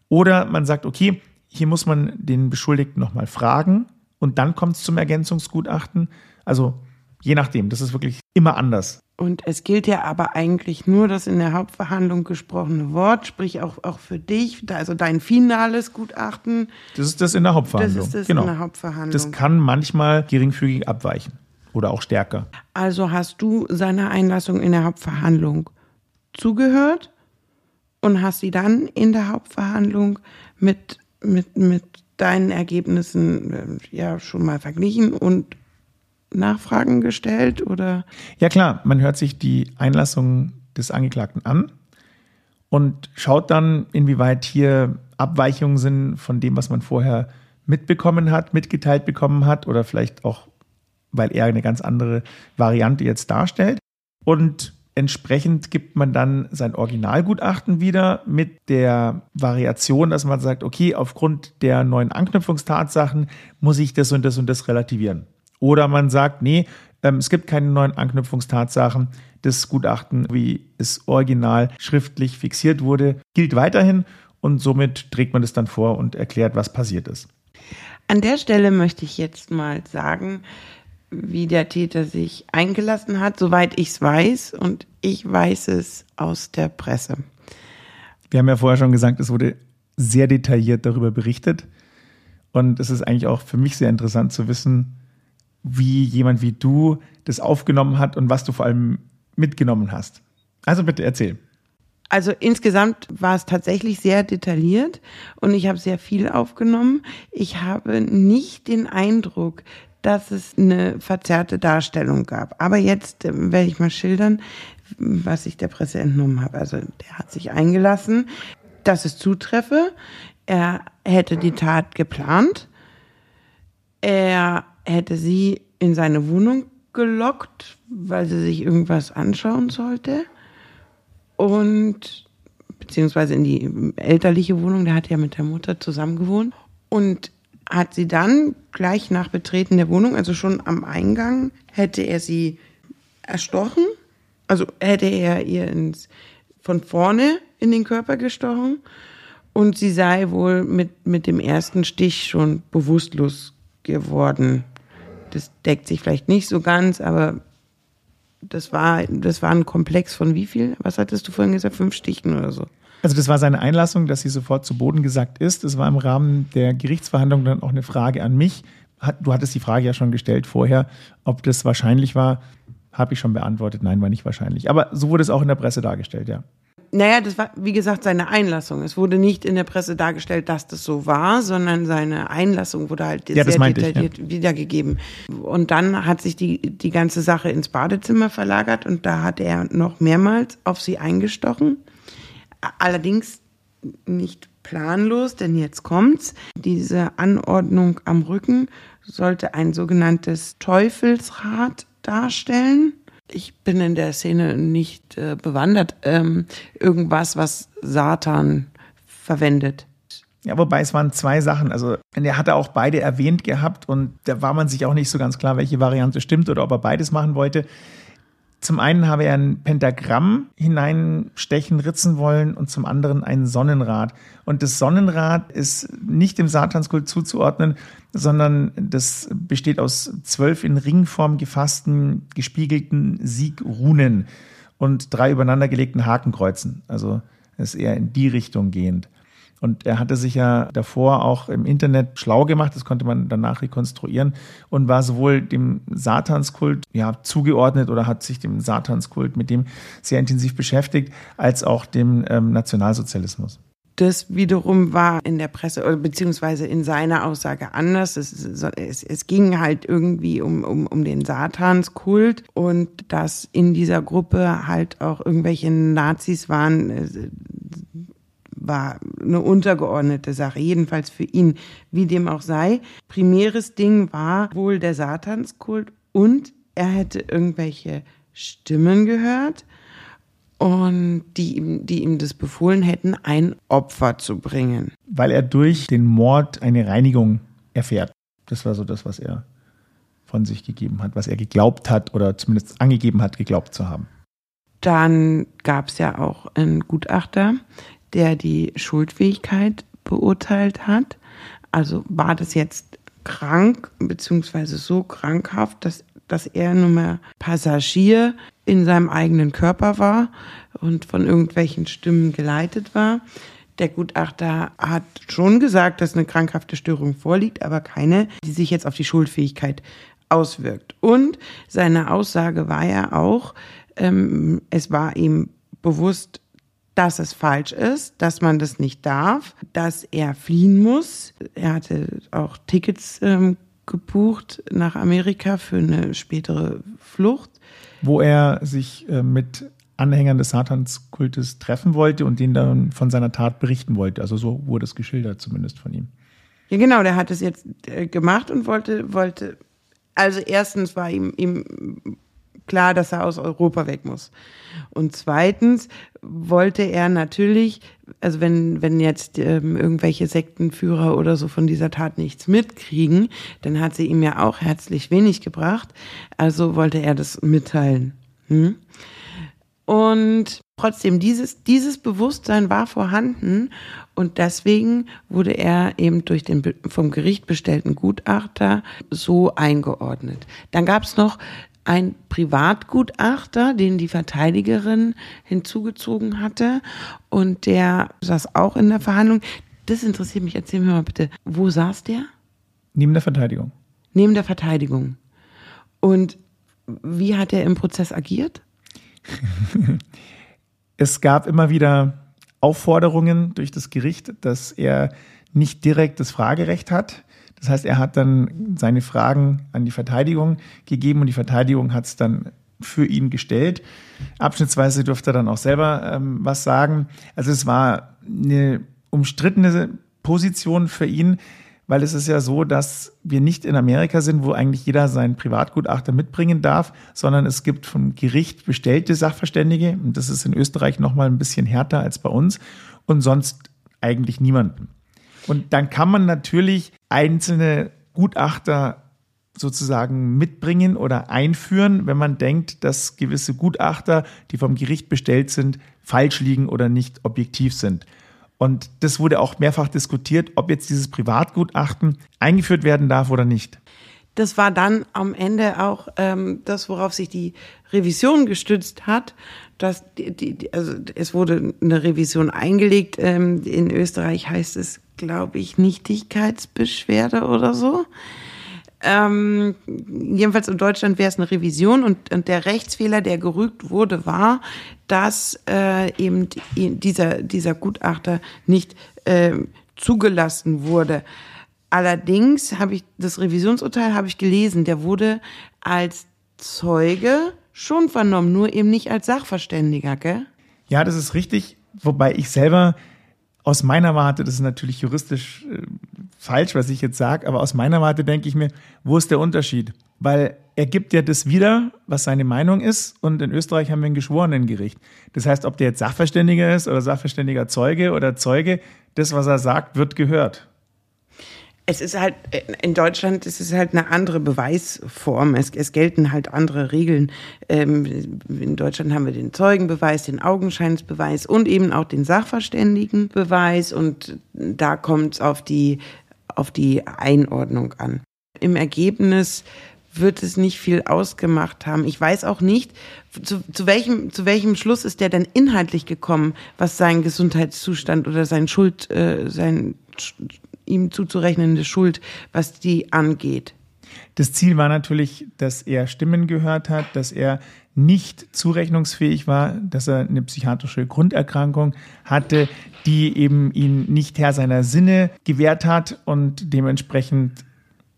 S2: Oder man sagt, okay, hier muss man den Beschuldigten nochmal fragen und dann kommt es zum Ergänzungsgutachten. Also je nachdem, das ist wirklich immer anders.
S3: Und es gilt ja aber eigentlich nur das in der Hauptverhandlung gesprochene Wort, sprich auch, auch für dich, also dein finales Gutachten.
S2: Das ist das in der Hauptverhandlung.
S3: Das ist das
S2: genau.
S3: in der Hauptverhandlung.
S2: Das kann manchmal geringfügig abweichen oder auch stärker.
S3: Also hast du seiner Einlassung in der Hauptverhandlung zugehört und hast sie dann in der Hauptverhandlung mit, mit, mit deinen Ergebnissen äh, ja schon mal verglichen und Nachfragen gestellt oder?
S2: Ja klar, man hört sich die Einlassung des Angeklagten an und schaut dann, inwieweit hier Abweichungen sind von dem, was man vorher mitbekommen hat, mitgeteilt bekommen hat oder vielleicht auch, weil er eine ganz andere Variante jetzt darstellt. Und entsprechend gibt man dann sein Originalgutachten wieder mit der Variation, dass man sagt, okay, aufgrund der neuen Anknüpfungstatsachen muss ich das und das und das relativieren. Oder man sagt, nee, ähm, es gibt keine neuen Anknüpfungstatsachen. Das Gutachten, wie es original schriftlich fixiert wurde, gilt weiterhin und somit trägt man es dann vor und erklärt, was passiert ist.
S3: An der Stelle möchte ich jetzt mal sagen, wie der Täter sich eingelassen hat, soweit ich es weiß und ich weiß es aus der Presse.
S2: Wir haben ja vorher schon gesagt, es wurde sehr detailliert darüber berichtet und es ist eigentlich auch für mich sehr interessant zu wissen, wie jemand wie du das aufgenommen hat und was du vor allem mitgenommen hast. Also bitte erzähl.
S3: Also insgesamt war es tatsächlich sehr detailliert und ich habe sehr viel aufgenommen. Ich habe nicht den Eindruck, dass es eine verzerrte Darstellung gab. Aber jetzt äh, werde ich mal schildern, was ich der Presse entnommen habe. Also der hat sich eingelassen, dass es zutreffe. Er hätte die Tat geplant. Er hätte sie in seine Wohnung gelockt, weil sie sich irgendwas anschauen sollte. Und beziehungsweise in die elterliche Wohnung, der hat ja mit der Mutter zusammen gewohnt. Und hat sie dann gleich nach Betreten der Wohnung, also schon am Eingang, hätte er sie erstochen. Also hätte er ihr ins, von vorne in den Körper gestochen. Und sie sei wohl mit, mit dem ersten Stich schon bewusstlos geworden. Das deckt sich vielleicht nicht so ganz, aber das war, das war ein Komplex von wie viel? Was hattest du vorhin gesagt? Fünf Stichen oder so?
S2: Also das war seine Einlassung, dass sie sofort zu Boden gesackt ist. Es war im Rahmen der Gerichtsverhandlung dann auch eine Frage an mich. Du hattest die Frage ja schon gestellt vorher, ob das wahrscheinlich war. Habe ich schon beantwortet. Nein, war nicht wahrscheinlich. Aber so wurde es auch in der Presse dargestellt, ja.
S3: Naja, das war, wie gesagt, seine Einlassung. Es wurde nicht in der Presse dargestellt, dass das so war, sondern seine Einlassung wurde halt
S2: ja,
S3: sehr
S2: detailliert
S3: ich, ja. wiedergegeben. Und dann hat sich die, die ganze Sache ins Badezimmer verlagert und da hat er noch mehrmals auf sie eingestochen. Allerdings nicht planlos, denn jetzt kommt's. Diese Anordnung am Rücken sollte ein sogenanntes Teufelsrad darstellen. Ich bin in der Szene nicht äh, bewandert. Ähm, irgendwas, was Satan verwendet.
S2: Ja, wobei es waren zwei Sachen. Also er hatte auch beide erwähnt gehabt und da war man sich auch nicht so ganz klar, welche Variante stimmt oder ob er beides machen wollte. Zum einen habe er ein Pentagramm hineinstechen, ritzen wollen und zum anderen ein Sonnenrad. Und das Sonnenrad ist nicht dem Satanskult zuzuordnen, sondern das besteht aus zwölf in Ringform gefassten, gespiegelten Siegrunen und drei übereinandergelegten Hakenkreuzen. Also ist eher in die Richtung gehend. Und er hatte sich ja davor auch im Internet schlau gemacht, das konnte man danach rekonstruieren und war sowohl dem Satanskult ja, zugeordnet oder hat sich dem Satanskult mit dem sehr intensiv beschäftigt, als auch dem ähm, Nationalsozialismus.
S3: Das wiederum war in der Presse oder beziehungsweise in seiner Aussage anders. Es, es, es ging halt irgendwie um, um, um den Satanskult und dass in dieser Gruppe halt auch irgendwelche Nazis waren, äh, war eine untergeordnete Sache, jedenfalls für ihn, wie dem auch sei. Primäres Ding war wohl der Satanskult und er hätte irgendwelche Stimmen gehört und die ihm, die ihm das befohlen hätten, ein Opfer zu bringen.
S2: Weil er durch den Mord eine Reinigung erfährt. Das war so das, was er von sich gegeben hat, was er geglaubt hat oder zumindest angegeben hat, geglaubt zu haben.
S3: Dann gab es ja auch einen Gutachter, der die Schuldfähigkeit beurteilt hat. Also war das jetzt krank, beziehungsweise so krankhaft, dass, dass er nur mehr Passagier in seinem eigenen Körper war und von irgendwelchen Stimmen geleitet war. Der Gutachter hat schon gesagt, dass eine krankhafte Störung vorliegt, aber keine, die sich jetzt auf die Schuldfähigkeit auswirkt. Und seine Aussage war ja auch, ähm, es war ihm bewusst, dass es falsch ist, dass man das nicht darf, dass er fliehen muss. Er hatte auch Tickets ähm, gebucht nach Amerika für eine spätere Flucht.
S2: Wo er sich äh, mit Anhängern des Satanskultes treffen wollte und denen dann von seiner Tat berichten wollte. Also so wurde es geschildert, zumindest von ihm.
S3: Ja, genau, der hat es jetzt äh, gemacht und wollte, wollte, also erstens war ihm, ihm klar, dass er aus Europa weg muss. Und zweitens wollte er natürlich, also wenn, wenn jetzt ähm, irgendwelche Sektenführer oder so von dieser Tat nichts mitkriegen, dann hat sie ihm ja auch herzlich wenig gebracht. Also wollte er das mitteilen. Hm? Und trotzdem, dieses, dieses Bewusstsein war vorhanden und deswegen wurde er eben durch den vom Gericht bestellten Gutachter so eingeordnet. Dann gab es noch ein Privatgutachter, den die Verteidigerin hinzugezogen hatte und der saß auch in der Verhandlung. Das interessiert mich, erzähl mir mal bitte, wo saß der?
S2: Neben der Verteidigung.
S3: Neben der Verteidigung. Und wie hat er im Prozess agiert?
S2: Es gab immer wieder Aufforderungen durch das Gericht, dass er nicht direkt das Fragerecht hat. Das heißt, er hat dann seine Fragen an die Verteidigung gegeben und die Verteidigung hat es dann für ihn gestellt. Abschnittsweise durfte er dann auch selber ähm, was sagen. Also es war eine umstrittene Position für ihn, weil es ist ja so, dass wir nicht in Amerika sind, wo eigentlich jeder seinen Privatgutachter mitbringen darf, sondern es gibt vom Gericht bestellte Sachverständige und das ist in Österreich noch mal ein bisschen härter als bei uns und sonst eigentlich niemanden. Und dann kann man natürlich einzelne Gutachter sozusagen mitbringen oder einführen, wenn man denkt, dass gewisse Gutachter, die vom Gericht bestellt sind, falsch liegen oder nicht objektiv sind. Und das wurde auch mehrfach diskutiert, ob jetzt dieses Privatgutachten eingeführt werden darf oder nicht.
S3: Das war dann am Ende auch ähm, das, worauf sich die Revision gestützt hat. Dass die, die, also es wurde eine Revision eingelegt. Ähm, in Österreich heißt es, glaube ich, Nichtigkeitsbeschwerde oder so. Ähm, jedenfalls in Deutschland wäre es eine Revision und, und, der Rechtsfehler, der gerügt wurde, war, dass äh, eben dieser, dieser Gutachter nicht äh, zugelassen wurde. Allerdings habe ich das Revisionsurteil habe ich gelesen, der wurde als Zeuge schon vernommen, nur eben nicht als Sachverständiger, gell?
S2: Ja, das ist richtig, wobei ich selber aus meiner Warte, das ist natürlich juristisch äh, falsch, was ich jetzt sage, aber aus meiner Warte denke ich mir, wo ist der Unterschied? Weil er gibt ja das wieder, was seine Meinung ist, und in Österreich haben wir ein Geschworenengericht. Das heißt, ob der jetzt Sachverständiger ist oder Sachverständiger Zeuge oder Zeuge, das, was er sagt, wird gehört
S3: es ist halt, in Deutschland ist es halt eine andere Beweisform. Es, es gelten halt andere Regeln. Ähm, in Deutschland haben wir den Zeugenbeweis, den Augenscheinsbeweis und eben auch den Sachverständigenbeweis. Und da kommt es auf die, auf die Einordnung an. Im Ergebnis wird es nicht viel ausgemacht haben. Ich weiß auch nicht, zu, zu, welchem, zu welchem Schluss ist der denn inhaltlich gekommen, was sein Gesundheitszustand oder sein Schuld, äh, sein ihm zuzurechnende Schuld, was die angeht.
S2: Das Ziel war natürlich, dass er Stimmen gehört hat, dass er nicht zurechnungsfähig war, dass er eine psychiatrische Grunderkrankung hatte, die eben ihn nicht Herr seiner Sinne gewährt hat und dementsprechend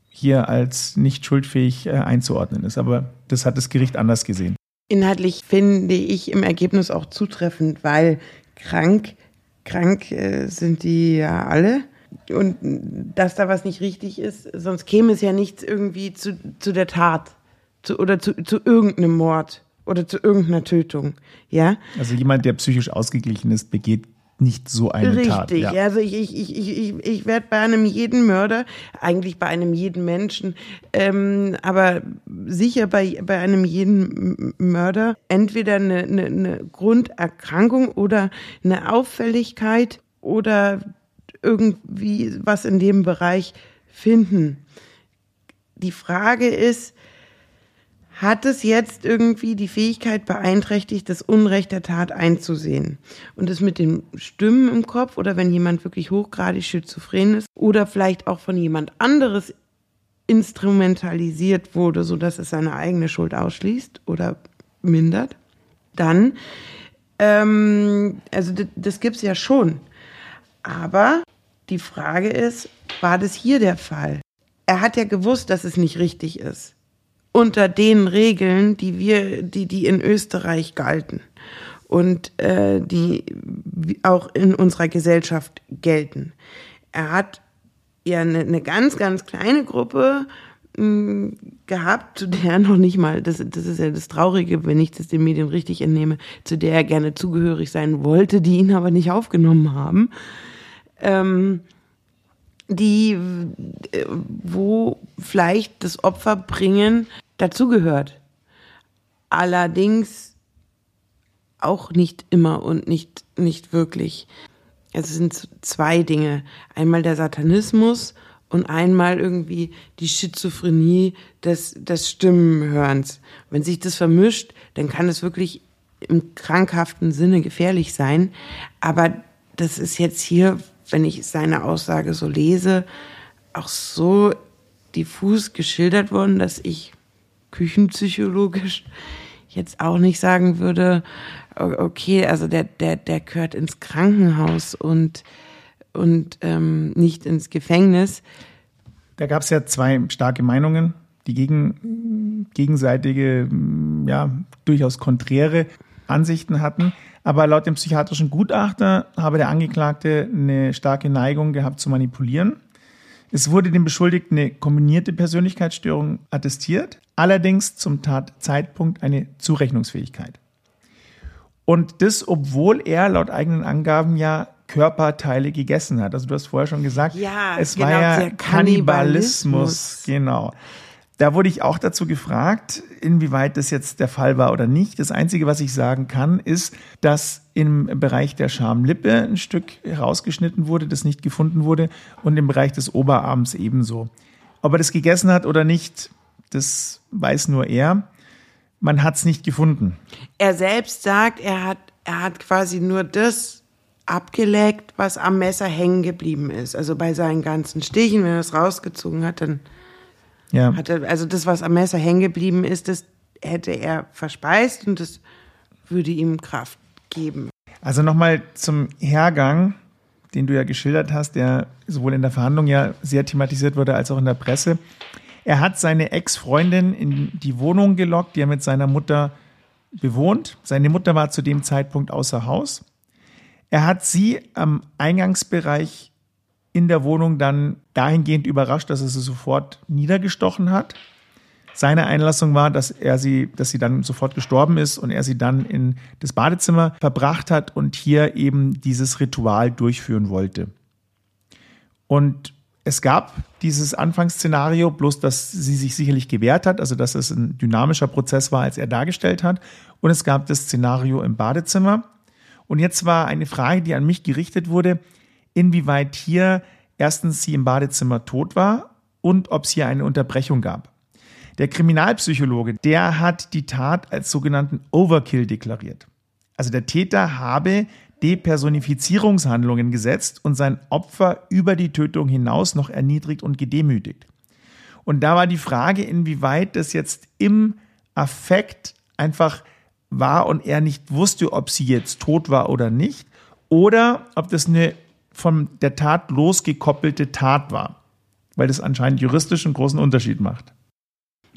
S2: hier als nicht schuldfähig äh, einzuordnen ist. Aber das hat das Gericht anders gesehen.
S3: Inhaltlich finde ich im Ergebnis auch zutreffend, weil krank, krank äh, sind die ja alle und dass da was nicht richtig ist, sonst käme es ja nichts irgendwie zu, zu der Tat zu, oder zu, zu irgendeinem Mord oder zu irgendeiner Tötung, ja.
S2: Also jemand, der psychisch ausgeglichen ist, begeht nicht so eine
S3: Richtig.
S2: Tat.
S3: Richtig, ja. also ich, ich, ich, ich, ich werde bei einem jeden Mörder, eigentlich bei einem jeden Menschen, ähm, aber sicher bei, bei einem jeden Mörder entweder eine, eine, eine Grunderkrankung oder eine Auffälligkeit oder irgendwie was in dem Bereich finden. Die Frage ist, hat es jetzt irgendwie die Fähigkeit beeinträchtigt, das Unrecht der Tat einzusehen? Und es mit den Stimmen im Kopf oder wenn jemand wirklich hochgradig schizophren ist oder vielleicht auch von jemand anderes instrumentalisiert wurde, so dass es seine eigene Schuld ausschließt oder mindert, dann, ähm, also das, das gibt es ja schon. Aber die Frage ist, war das hier der Fall? Er hat ja gewusst, dass es nicht richtig ist. Unter den Regeln, die wir, die, die in Österreich galten und äh, die auch in unserer Gesellschaft gelten. Er hat ja eine, eine ganz, ganz kleine Gruppe hm, gehabt, zu der er noch nicht mal, das, das ist ja das Traurige, wenn ich das den Medien richtig entnehme, zu der er gerne zugehörig sein wollte, die ihn aber nicht aufgenommen haben ähm, die, äh, wo vielleicht das Opferbringen dazugehört. Allerdings auch nicht immer und nicht, nicht wirklich. Es sind zwei Dinge. Einmal der Satanismus und einmal irgendwie die Schizophrenie des, des Stimmenhörens. Wenn sich das vermischt, dann kann es wirklich im krankhaften Sinne gefährlich sein. Aber das ist jetzt hier wenn ich seine Aussage so lese, auch so diffus geschildert worden, dass ich küchenpsychologisch jetzt auch nicht sagen würde, okay, also der, der, der gehört ins Krankenhaus und, und ähm, nicht ins Gefängnis.
S2: Da gab es ja zwei starke Meinungen, die gegen, gegenseitige, ja, durchaus konträre Ansichten hatten. Aber laut dem psychiatrischen Gutachter habe der Angeklagte eine starke Neigung gehabt zu manipulieren. Es wurde dem Beschuldigten eine kombinierte Persönlichkeitsstörung attestiert, allerdings zum Tatzeitpunkt eine Zurechnungsfähigkeit. Und das, obwohl er laut eigenen Angaben ja Körperteile gegessen hat. Also du hast vorher schon gesagt,
S3: ja,
S2: es
S3: genau,
S2: war ja
S3: der
S2: Kannibalismus. Genau. Da wurde ich auch dazu gefragt, inwieweit das jetzt der Fall war oder nicht. Das Einzige, was ich sagen kann, ist, dass im Bereich der Schamlippe ein Stück herausgeschnitten wurde, das nicht gefunden wurde, und im Bereich des Oberarms ebenso. Ob er das gegessen hat oder nicht, das weiß nur er. Man hat es nicht gefunden.
S3: Er selbst sagt, er hat, er hat quasi nur das abgeleckt, was am Messer hängen geblieben ist. Also bei seinen ganzen Stichen, wenn er es rausgezogen hat, dann
S2: Ja.
S3: hat er, also das, was am Messer hängen geblieben ist, das hätte er verspeist und das würde ihm Kraft geben.
S2: Also nochmal zum Hergang, den du ja geschildert hast, der sowohl in der Verhandlung ja sehr thematisiert wurde als auch in der Presse. Er hat seine Ex-Freundin in die Wohnung gelockt, die er mit seiner Mutter bewohnt. Seine Mutter war zu dem Zeitpunkt außer Haus. Er hat sie am Eingangsbereich in der Wohnung dann dahingehend überrascht, dass er sie sofort niedergestochen hat. Seine Einlassung war, dass er sie, dass sie dann sofort gestorben ist und er sie dann in das Badezimmer verbracht hat und hier eben dieses Ritual durchführen wollte. Und es gab dieses Anfangsszenario, bloß dass sie sich sicherlich gewehrt hat, also dass es ein dynamischer Prozess war, als er dargestellt hat. Und es gab das Szenario im Badezimmer. Und jetzt war eine Frage, die an mich gerichtet wurde, inwieweit hier erstens sie im Badezimmer tot war und ob es hier eine Unterbrechung gab. Der Kriminalpsychologe, der hat die Tat als sogenannten Overkill deklariert. Also der Täter habe Depersonifizierungshandlungen gesetzt und sein Opfer über die Tötung hinaus noch erniedrigt und gedemütigt. Und da war die Frage, inwieweit das jetzt im Affekt einfach war und er nicht wusste, ob sie jetzt tot war oder nicht, oder ob das eine von der Tat losgekoppelte Tat war, weil das anscheinend juristisch einen großen Unterschied macht.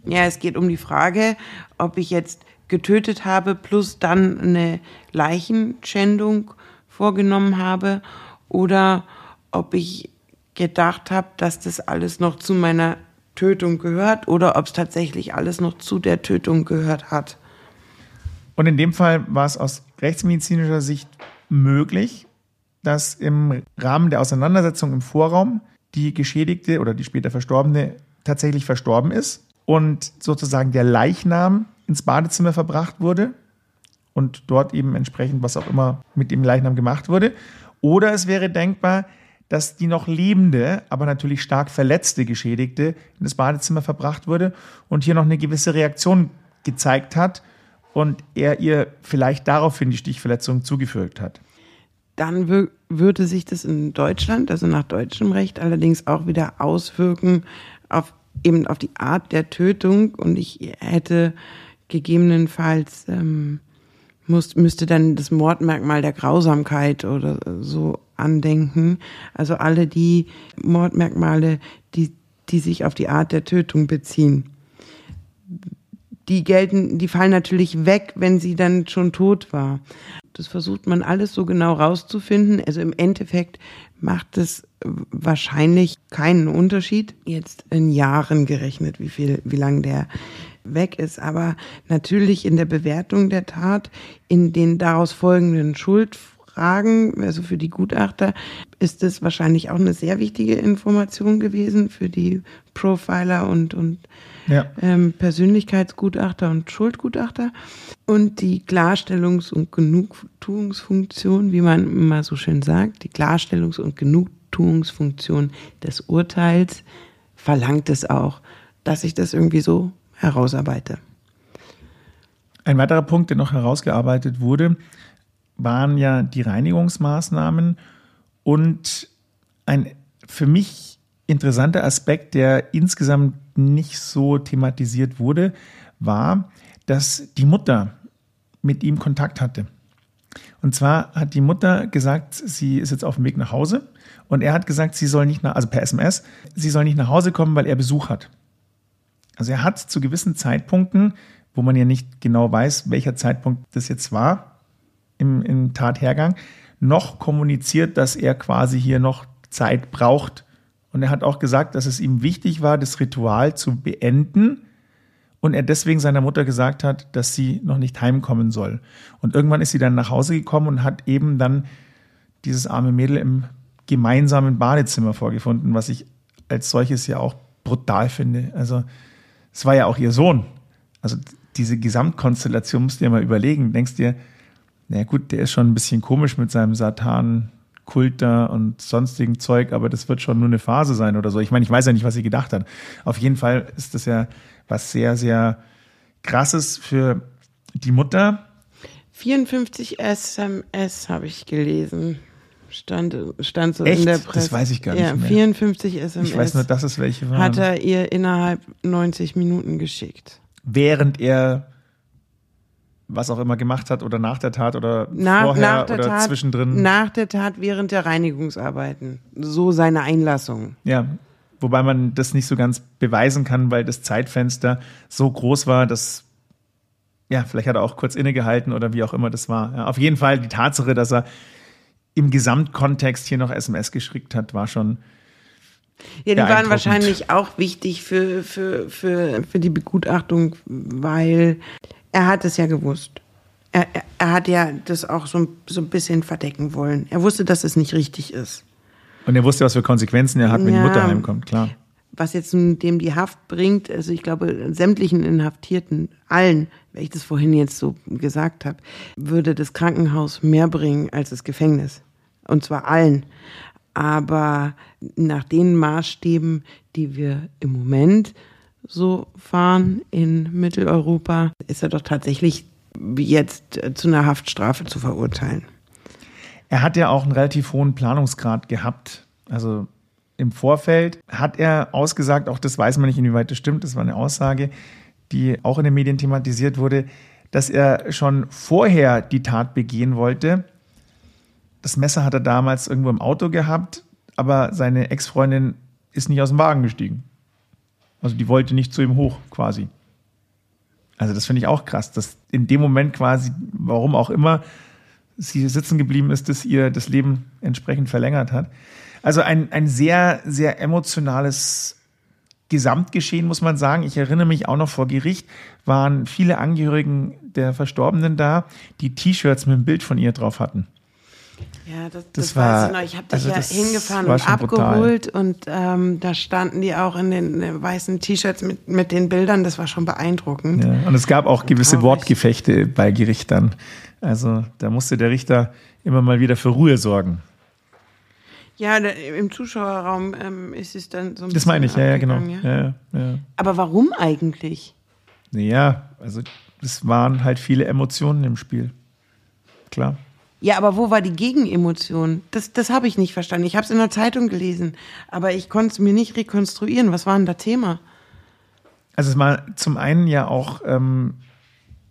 S3: Ja, es geht um die Frage, ob ich jetzt getötet habe plus dann eine Leichenschändung vorgenommen habe oder ob ich gedacht habe, dass das alles noch zu meiner Tötung gehört oder ob es tatsächlich alles noch zu der Tötung gehört hat.
S2: Und in dem Fall war es aus rechtsmedizinischer Sicht möglich, dass im Rahmen der Auseinandersetzung im Vorraum die Geschädigte oder die später Verstorbene tatsächlich verstorben ist und sozusagen der Leichnam ins Badezimmer verbracht wurde und dort eben entsprechend was auch immer mit dem Leichnam gemacht wurde. Oder es wäre denkbar, dass die noch lebende, aber natürlich stark verletzte Geschädigte in das Badezimmer verbracht wurde und hier noch eine gewisse Reaktion gezeigt hat und er ihr vielleicht daraufhin die Stichverletzung zugefügt hat.
S3: Dann wür- würde sich das in Deutschland, also nach deutschem Recht, allerdings auch wieder auswirken auf eben auf die Art der Tötung und ich hätte gegebenenfalls ähm, muss, müsste dann das Mordmerkmal der Grausamkeit oder so andenken. Also alle die Mordmerkmale, die, die sich auf die Art der Tötung beziehen. Die gelten, die fallen natürlich weg, wenn sie dann schon tot war. Das versucht man alles so genau rauszufinden. Also im Endeffekt macht es wahrscheinlich keinen Unterschied, jetzt in Jahren gerechnet, wie viel, wie lang der weg ist. Aber natürlich in der Bewertung der Tat, in den daraus folgenden Schuldfragen, also für die Gutachter, ist es wahrscheinlich auch eine sehr wichtige Information gewesen für die Profiler und, und
S2: Ja.
S3: ähm, Persönlichkeitsgutachter und Schuldgutachter und die Klarstellungs- und Genugtuungsfunktion, wie man immer so schön sagt, die Klarstellungs- und Genugtuungsfunktion des Urteils verlangt es auch, dass ich das irgendwie so herausarbeite.
S2: Ein weiterer Punkt, der noch herausgearbeitet wurde, waren ja die Reinigungsmaßnahmen und ein für mich interessanter Aspekt, der insgesamt nicht so thematisiert wurde, war, dass die Mutter mit ihm Kontakt hatte. Und zwar hat die Mutter gesagt, sie ist jetzt auf dem Weg nach Hause und er hat gesagt, sie soll nicht nach, also per SMS, sie soll nicht nach Hause kommen, weil er Besuch hat. Also er hat zu gewissen Zeitpunkten, wo man ja nicht genau weiß, welcher Zeitpunkt das jetzt war im, im Tathergang, noch kommuniziert, dass er quasi hier noch Zeit braucht. Und er hat auch gesagt, dass es ihm wichtig war, das Ritual zu beenden, und er deswegen seiner Mutter gesagt hat, dass sie noch nicht heimkommen soll. Und irgendwann ist sie dann nach Hause gekommen und hat eben dann dieses arme Mädel im gemeinsamen Badezimmer vorgefunden, was ich als solches ja auch brutal finde. Also es war ja auch ihr Sohn. Also diese Gesamtkonstellation musst du dir mal überlegen. Denkst dir, na gut, der ist schon ein bisschen komisch mit seinem Satan, Kulter und sonstigen Zeug, aber das wird schon nur eine Phase sein oder so. Ich meine, ich weiß ja nicht, was sie gedacht hat. Auf jeden Fall ist das ja was sehr, sehr krasses für die Mutter.
S3: 54 SMS habe ich gelesen. Stand, stand so
S2: Echt?
S3: in der Presse.
S2: Das weiß ich gar nicht
S3: ja,
S2: mehr.
S3: 54 SMS.
S2: Ich weiß nur, dass es welche waren.
S3: Hat er ihr innerhalb 90 Minuten geschickt.
S2: Während er was auch immer gemacht hat oder nach der Tat oder
S3: Nach,
S2: vorher
S3: nach der
S2: oder
S3: Tat,
S2: zwischendrin.
S3: Nach der Tat während der Reinigungsarbeiten. So seine Einlassung.
S2: Ja, wobei man das nicht so ganz beweisen kann, weil das Zeitfenster so groß war, dass ja, vielleicht hat er auch kurz innegehalten oder wie auch immer das war. Ja, auf jeden Fall die Tatsache, dass er im Gesamtkontext hier noch SMS geschickt hat, war schon
S3: Ja, die waren wahrscheinlich auch wichtig für, für, für, für die Begutachtung, weil er hat es ja gewusst. Er, er, er hat ja das auch so, ein- so ein bisschen verdecken wollen. Er wusste, dass es nicht richtig ist.
S2: Und er wusste, was für Konsequenzen er hat, wenn
S3: Ja.
S2: die Mutter heimkommt, klar.
S3: Was jetzt dem die Haft bringt, also ich glaube, sämtlichen Inhaftierten, allen, wenn ich das vorhin jetzt so gesagt habe, würde das Krankenhaus mehr bringen als das Gefängnis. Und zwar allen. Aber nach den Maßstäben, die wir im Moment so fahren in Mitteleuropa, ist er doch tatsächlich jetzt äh, zu einer Haftstrafe zu verurteilen.
S2: Er hat ja auch einen relativ hohen Planungsgrad gehabt. Also im Vorfeld hat er ausgesagt, auch das weiß man nicht, inwieweit das stimmt, das war eine Aussage, die auch in den Medien thematisiert wurde, dass er schon vorher die Tat begehen wollte. Das Messer hat er damals irgendwo im Auto gehabt, aber seine Ex-Freundin ist nicht aus dem Wagen gestiegen. Also die wollte nicht zu ihm hoch quasi. Also das finde ich auch krass, dass in dem Moment quasi, warum auch immer, sie sitzen geblieben ist, das ihr das Leben entsprechend verlängert hat. Also ein, ein sehr, sehr emotionales Gesamtgeschehen, muss man sagen. Ich erinnere mich auch noch vor Gericht, waren viele Angehörigen der Verstorbenen da, die T-Shirts mit einem Bild von ihr drauf hatten.
S3: Ja, das,
S2: Das
S3: das,
S2: war-
S3: weiß ich noch. Ich habe dich
S2: also
S3: ja hingefahren und
S2: schon brutal.
S3: abgeholt und ähm, da standen die auch in den äh, weißen T-Shirts mit, mit den Bildern. Das war schon beeindruckend.
S2: Ja, und es gab auch gewisse
S3: Traurig.
S2: Wortgefechte bei Gerichtern. Also da musste der Richter immer mal wieder für Ruhe sorgen.
S3: Ja, im Zuschauerraum ähm, ist es dann so ein
S2: Das meine ich, ja, ja, genau.
S3: abgegangen, ja.
S2: Ja, ja, ja.
S3: Aber warum eigentlich?
S2: Naja, also es waren halt viele Emotionen im Spiel. Klar.
S3: Ja, aber wo war die Gegenemotion? Das, das habe ich nicht verstanden. Ich habe es in der Zeitung gelesen, aber ich konnte es mir nicht rekonstruieren. Was war denn da Thema?
S2: Also es war zum einen ja auch ähm,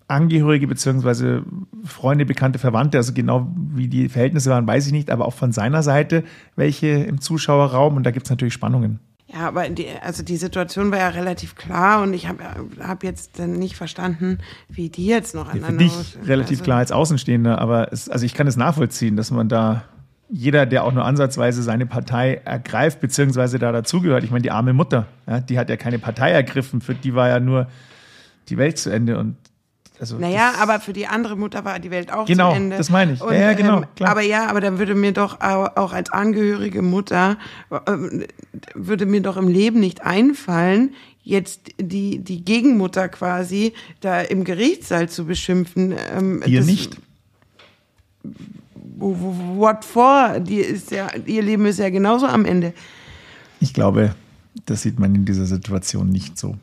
S2: Angehörige beziehungsweise Freunde, Bekannte, Verwandte, also genau wie die Verhältnisse waren, weiß ich nicht, aber auch von seiner Seite welche im Zuschauerraum und da gibt es natürlich Spannungen.
S3: Ja, aber die, also die Situation war ja relativ klar und ich habe hab jetzt dann nicht verstanden, wie die jetzt noch
S2: Für
S3: aneinander.
S2: dich relativ
S3: also,
S2: klar als Außenstehender, aber es, also ich kann es nachvollziehen, dass man da jeder, der auch nur ansatzweise seine Partei ergreift, beziehungsweise da dazugehört. Ich meine, die arme Mutter, ja, die hat ja keine Partei ergriffen, für die war ja nur die Welt zu Ende und also
S3: Naja, aber für die andere Mutter war die Welt auch
S2: Genau,
S3: zu Ende.
S2: das meine ich. Ja, ja, genau,
S3: ähm,
S2: klar.
S3: Aber ja, aber dann würde mir doch au- auch als angehörige Mutter, ähm, würde mir doch im Leben nicht einfallen, jetzt die, die Gegenmutter quasi da im Gerichtssaal zu beschimpfen. Ähm,
S2: Ihr nicht.
S3: What for? Die ist ja, ihr Leben ist ja genauso am Ende.
S2: Ich glaube, das sieht man in dieser Situation nicht so.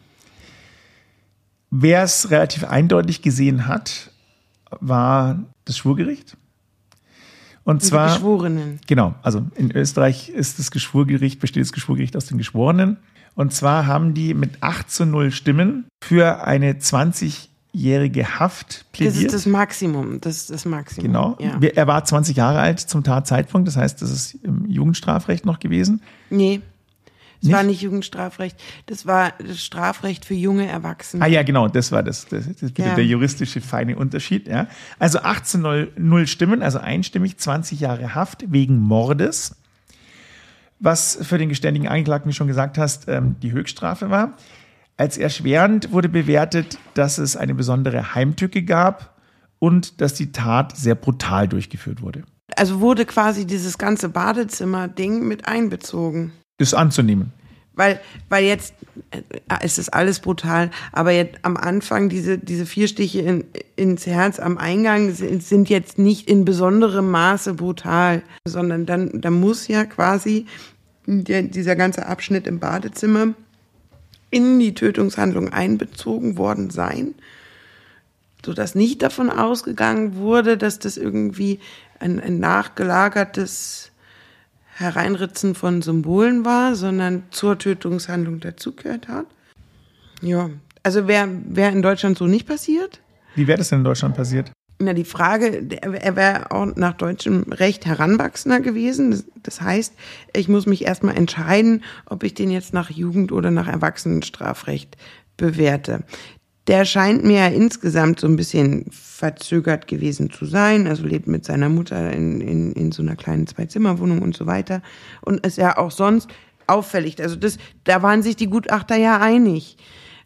S2: Wer es relativ eindeutig gesehen hat, war das Schwurgericht. Und
S3: Die
S2: zwar,
S3: Geschworenen.
S2: genau, also in Österreich ist das Geschwurgericht, besteht das Geschwurgericht aus den Geschworenen. Und zwar haben die mit 8 zu 0 Stimmen für eine 20 jährige Haft plädiert.
S3: Das ist das Maximum. Das ist das Maximum.
S2: Genau.
S3: Ja.
S2: Er war 20 Jahre alt zum Tatzeitpunkt, das heißt, das ist im Jugendstrafrecht noch gewesen.
S3: Nee. Es
S2: Nicht?
S3: war nicht Jugendstrafrecht. Das war das Strafrecht für junge Erwachsene.
S2: Ah ja, genau, das war das, das, das
S3: Ja.
S2: der juristische feine Unterschied. Ja. Also 18.0 Stimmen, also einstimmig 20 Jahre Haft wegen Mordes, was für den geständigen Angeklagten, wie schon gesagt hast, ähm, die Höchststrafe war. Als erschwerend wurde bewertet, dass es eine besondere Heimtücke gab und dass die Tat sehr brutal durchgeführt wurde.
S3: Also wurde quasi dieses ganze Badezimmer-Ding mit einbezogen.
S2: Ist anzunehmen.
S3: Weil, weil jetzt, äh, es ist alles brutal, aber jetzt am Anfang diese, diese vier Stiche in, ins Herz am Eingang sind, sind jetzt nicht in besonderem Maße brutal, sondern dann, da muss ja quasi der, dieser ganze Abschnitt im Badezimmer in die Tötungshandlung einbezogen worden sein, sodass nicht davon ausgegangen wurde, dass das irgendwie ein, ein nachgelagertes Hereinritzen von Symbolen war, sondern zur Tötungshandlung dazugehört hat. Ja, also wäre wär in Deutschland so nicht passiert.
S2: Wie wäre das denn in Deutschland passiert?
S3: Na, die Frage, er wäre auch nach deutschem Recht heranwachsender gewesen. Das- Das heißt, ich muss mich erstmal entscheiden, ob ich den jetzt nach Jugend- oder nach Erwachsenenstrafrecht bewerte. Der scheint mir ja insgesamt so ein bisschen verzögert gewesen zu sein. Also lebt mit seiner Mutter in, in, in so einer kleinen Zwei-Zimmer-Wohnung und so weiter. Und ist ja auch sonst auffällig. Also das, da waren sich die Gutachter ja einig.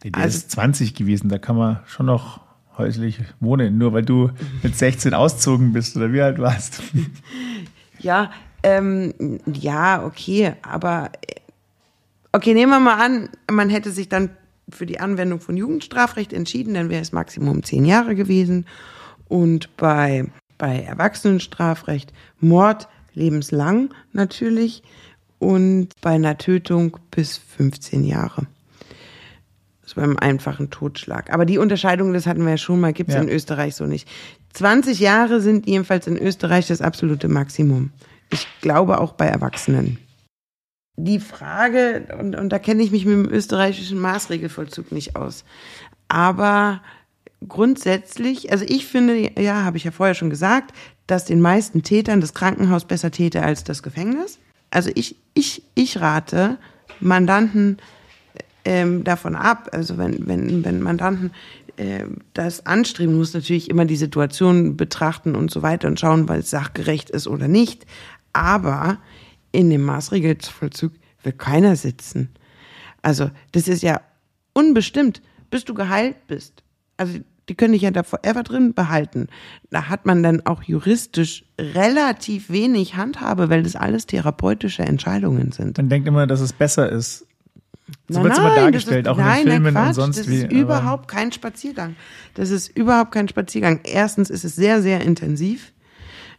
S2: Der
S3: Also-
S2: ist 20 gewesen, da kann man schon noch häuslich wohnen, nur weil du mit 16 auszogen bist oder wie alt warst.
S3: Ja, ähm, ja, okay, aber äh, okay, nehmen wir mal an, man hätte sich dann für die Anwendung von Jugendstrafrecht entschieden, dann wäre es Maximum zehn Jahre gewesen. Und bei, bei Erwachsenenstrafrecht Mord lebenslang natürlich und bei einer Tötung bis 15 Jahre. Das beim einfachen Totschlag. Aber die Unterscheidung, das hatten wir ja schon mal, gibt es
S2: Ja.
S3: in Österreich so nicht. 20 Jahre sind jedenfalls in Österreich das absolute Maximum. Ich glaube auch bei Erwachsenen. Die Frage, und, und da kenne ich mich mit dem österreichischen Maßregelvollzug nicht aus, aber grundsätzlich, also ich finde, ja, habe ich ja vorher schon gesagt, dass den meisten Tätern das Krankenhaus besser täte als das Gefängnis. Also ich, ich, ich rate Mandanten ähm, davon ab, also wenn, wenn, wenn Mandanten äh, das anstreben, muss natürlich immer die Situation betrachten und so weiter und schauen, weil es sachgerecht ist oder nicht. Aber in dem Maßregelvollzug will keiner sitzen. Also das ist ja unbestimmt, bis du geheilt bist. Also die können dich ja da forever drin behalten. Da hat man dann auch juristisch relativ wenig Handhabe, weil das alles therapeutische Entscheidungen sind.
S2: Man denkt immer, dass es besser ist. So wird es immer dargestellt,
S3: das
S2: auch
S3: ist, nein,
S2: in den Filmen
S3: nein,
S2: und sonst
S3: das
S2: wie.
S3: ist
S2: aber-
S3: überhaupt kein Spaziergang. Das ist überhaupt kein Spaziergang. Erstens ist es sehr, sehr intensiv.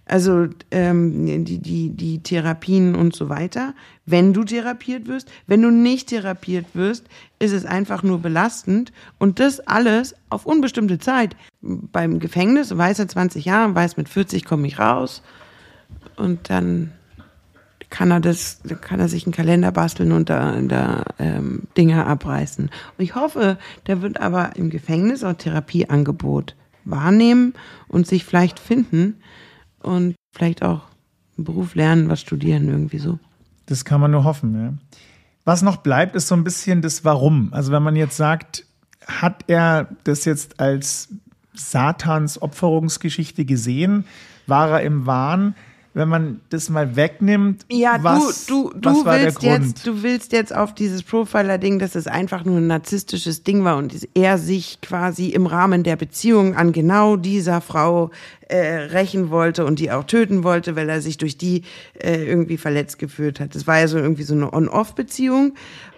S3: Also ähm, die, die, die Therapien und so weiter. Wenn du therapiert wirst, wenn du nicht therapiert wirst, ist es einfach nur belastend. Und das alles auf unbestimmte Zeit. Beim Gefängnis weiß er 20 Jahre, weiß mit 40 komme ich raus. Und dann kann er das, kann er sich einen Kalender basteln und da, da ähm, Dinge abreißen. Und ich hoffe, der wird aber im Gefängnis auch Therapieangebot wahrnehmen und sich vielleicht finden und vielleicht auch einen Beruf lernen, was studieren, irgendwie so.
S2: Das kann man nur hoffen. Ja. Was noch bleibt, ist so ein bisschen das Warum. Also wenn man jetzt sagt, hat er das jetzt als Satans Opferungsgeschichte gesehen? War er im Wahn? Wenn man das mal wegnimmt,
S3: Ja,
S2: was,
S3: du, du,
S2: was
S3: du willst
S2: Grund?
S3: jetzt, du willst jetzt auf dieses Profiler-Ding, dass es einfach nur ein narzisstisches Ding war und er sich quasi im Rahmen der Beziehung an genau dieser Frau äh, rächen wollte und die auch töten wollte, weil er sich durch die äh, irgendwie verletzt gefühlt hat. Das war ja so irgendwie so eine On-Off-Beziehung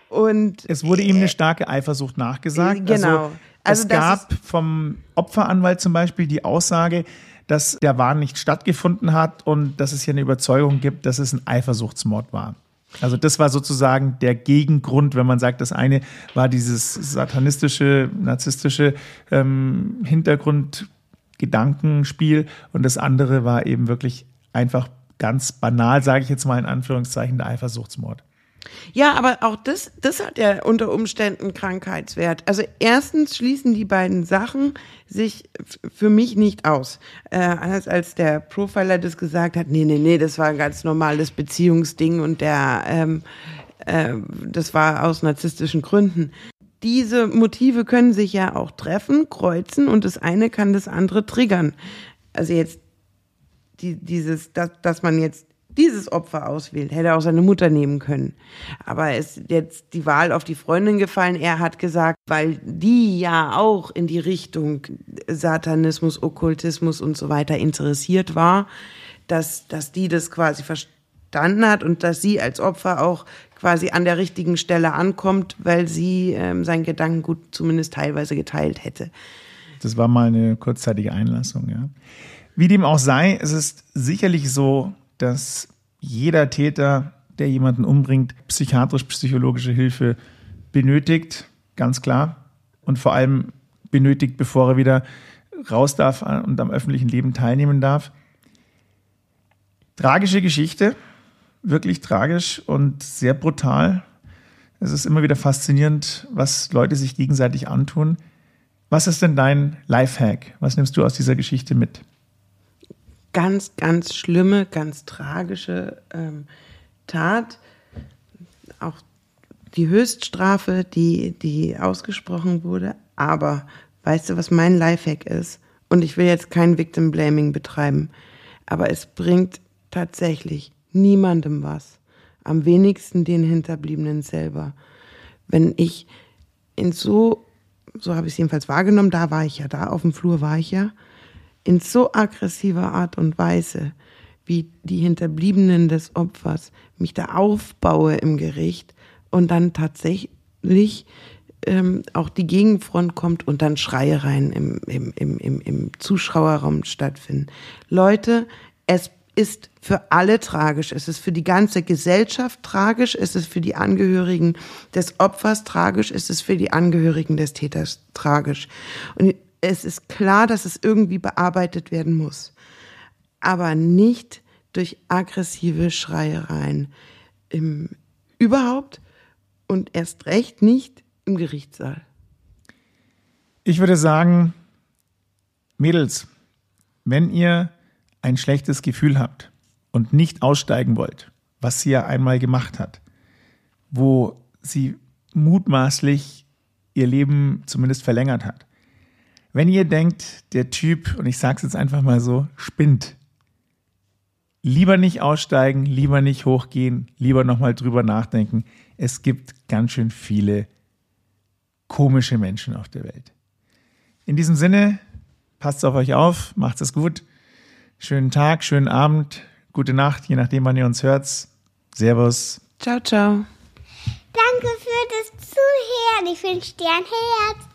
S3: und
S2: Es wurde ihm eine starke Eifersucht nachgesagt.
S3: Genau.
S2: Also,
S3: Also
S2: es gab vom Opferanwalt zum Beispiel die Aussage, dass der Wahn nicht stattgefunden hat und dass es hier eine Überzeugung gibt, dass es ein Eifersuchtsmord war. Also das war sozusagen der Gegengrund, wenn man sagt, das eine war dieses satanistische, narzisstische ähm, Hintergrundgedankenspiel und das andere war eben wirklich einfach ganz banal, sage ich jetzt mal in Anführungszeichen, der Eifersuchtsmord.
S3: Ja, aber auch das, das hat ja unter Umständen Krankheitswert. Also erstens schließen die beiden Sachen sich für mich nicht aus. Äh, anders als der Profiler das gesagt hat, nee, nee, nee, das war ein ganz normales Beziehungsding und der, ähm, äh, das war aus narzisstischen Gründen. Diese Motive können sich ja auch treffen, kreuzen und das eine kann das andere triggern. Also jetzt die, dieses, dass, dass man jetzt dieses Opfer auswählt. Hätte auch seine Mutter nehmen können. Aber ist jetzt die Wahl auf die Freundin gefallen. Er hat gesagt, weil die ja auch in die Richtung Satanismus, Okkultismus und so weiter interessiert war, dass, dass die das quasi verstanden hat und dass sie als Opfer auch quasi an der richtigen Stelle ankommt, weil sie ähm, seinen Gedankengut zumindest teilweise geteilt hätte.
S2: Das war mal eine kurzzeitige Einlassung, ja. Wie dem auch sei, es ist sicherlich so, dass jeder Täter, der jemanden umbringt, psychiatrisch-psychologische Hilfe benötigt, ganz klar. Und vor allem benötigt, bevor er wieder raus darf und am öffentlichen Leben teilnehmen darf. Tragische Geschichte, wirklich tragisch und sehr brutal. Es ist immer wieder faszinierend, was Leute sich gegenseitig antun. Was ist denn dein Lifehack? Was nimmst du aus dieser Geschichte mit?
S3: Ganz, ganz schlimme, ganz tragische ähm, Tat. Auch die Höchststrafe, die, die ausgesprochen wurde. Aber weißt du, was mein Lifehack ist? Und ich will jetzt kein Victim Blaming betreiben, aber es bringt tatsächlich niemandem was. Am wenigsten den Hinterbliebenen selber. Wenn ich in so, so habe ich es jedenfalls wahrgenommen, da war ich ja, da auf dem Flur war ich ja, in so aggressiver Art und Weise, wie die Hinterbliebenen des Opfers mich da aufbaue im Gericht und dann tatsächlich ähm, auch die Gegenfront kommt und dann Schreiereien im, im, im, im, im Zuschauerraum stattfinden. Leute, es ist für alle tragisch. Es ist für die ganze Gesellschaft tragisch. Es ist für die Angehörigen des Opfers tragisch. Es ist für die Angehörigen des Täters tragisch. Und es ist klar, dass es irgendwie bearbeitet werden muss. Aber nicht durch aggressive Schreiereien im überhaupt und erst recht nicht im Gerichtssaal.
S2: Ich würde sagen, Mädels, wenn ihr ein schlechtes Gefühl habt und nicht aussteigen wollt, was sie ja einmal gemacht hat, wo sie mutmaßlich ihr Leben zumindest verlängert hat, wenn ihr denkt, der Typ, und ich sage es jetzt einfach mal so, spinnt, lieber nicht aussteigen, lieber nicht hochgehen, lieber nochmal drüber nachdenken. Es gibt ganz schön viele komische Menschen auf der Welt. In diesem Sinne, passt auf euch auf, macht es gut. Schönen Tag, schönen Abend, gute Nacht, je nachdem, wann ihr uns hört. Servus.
S3: Ciao, ciao.
S1: Danke für das Zuhören. Ich wünsche dir ein Herz.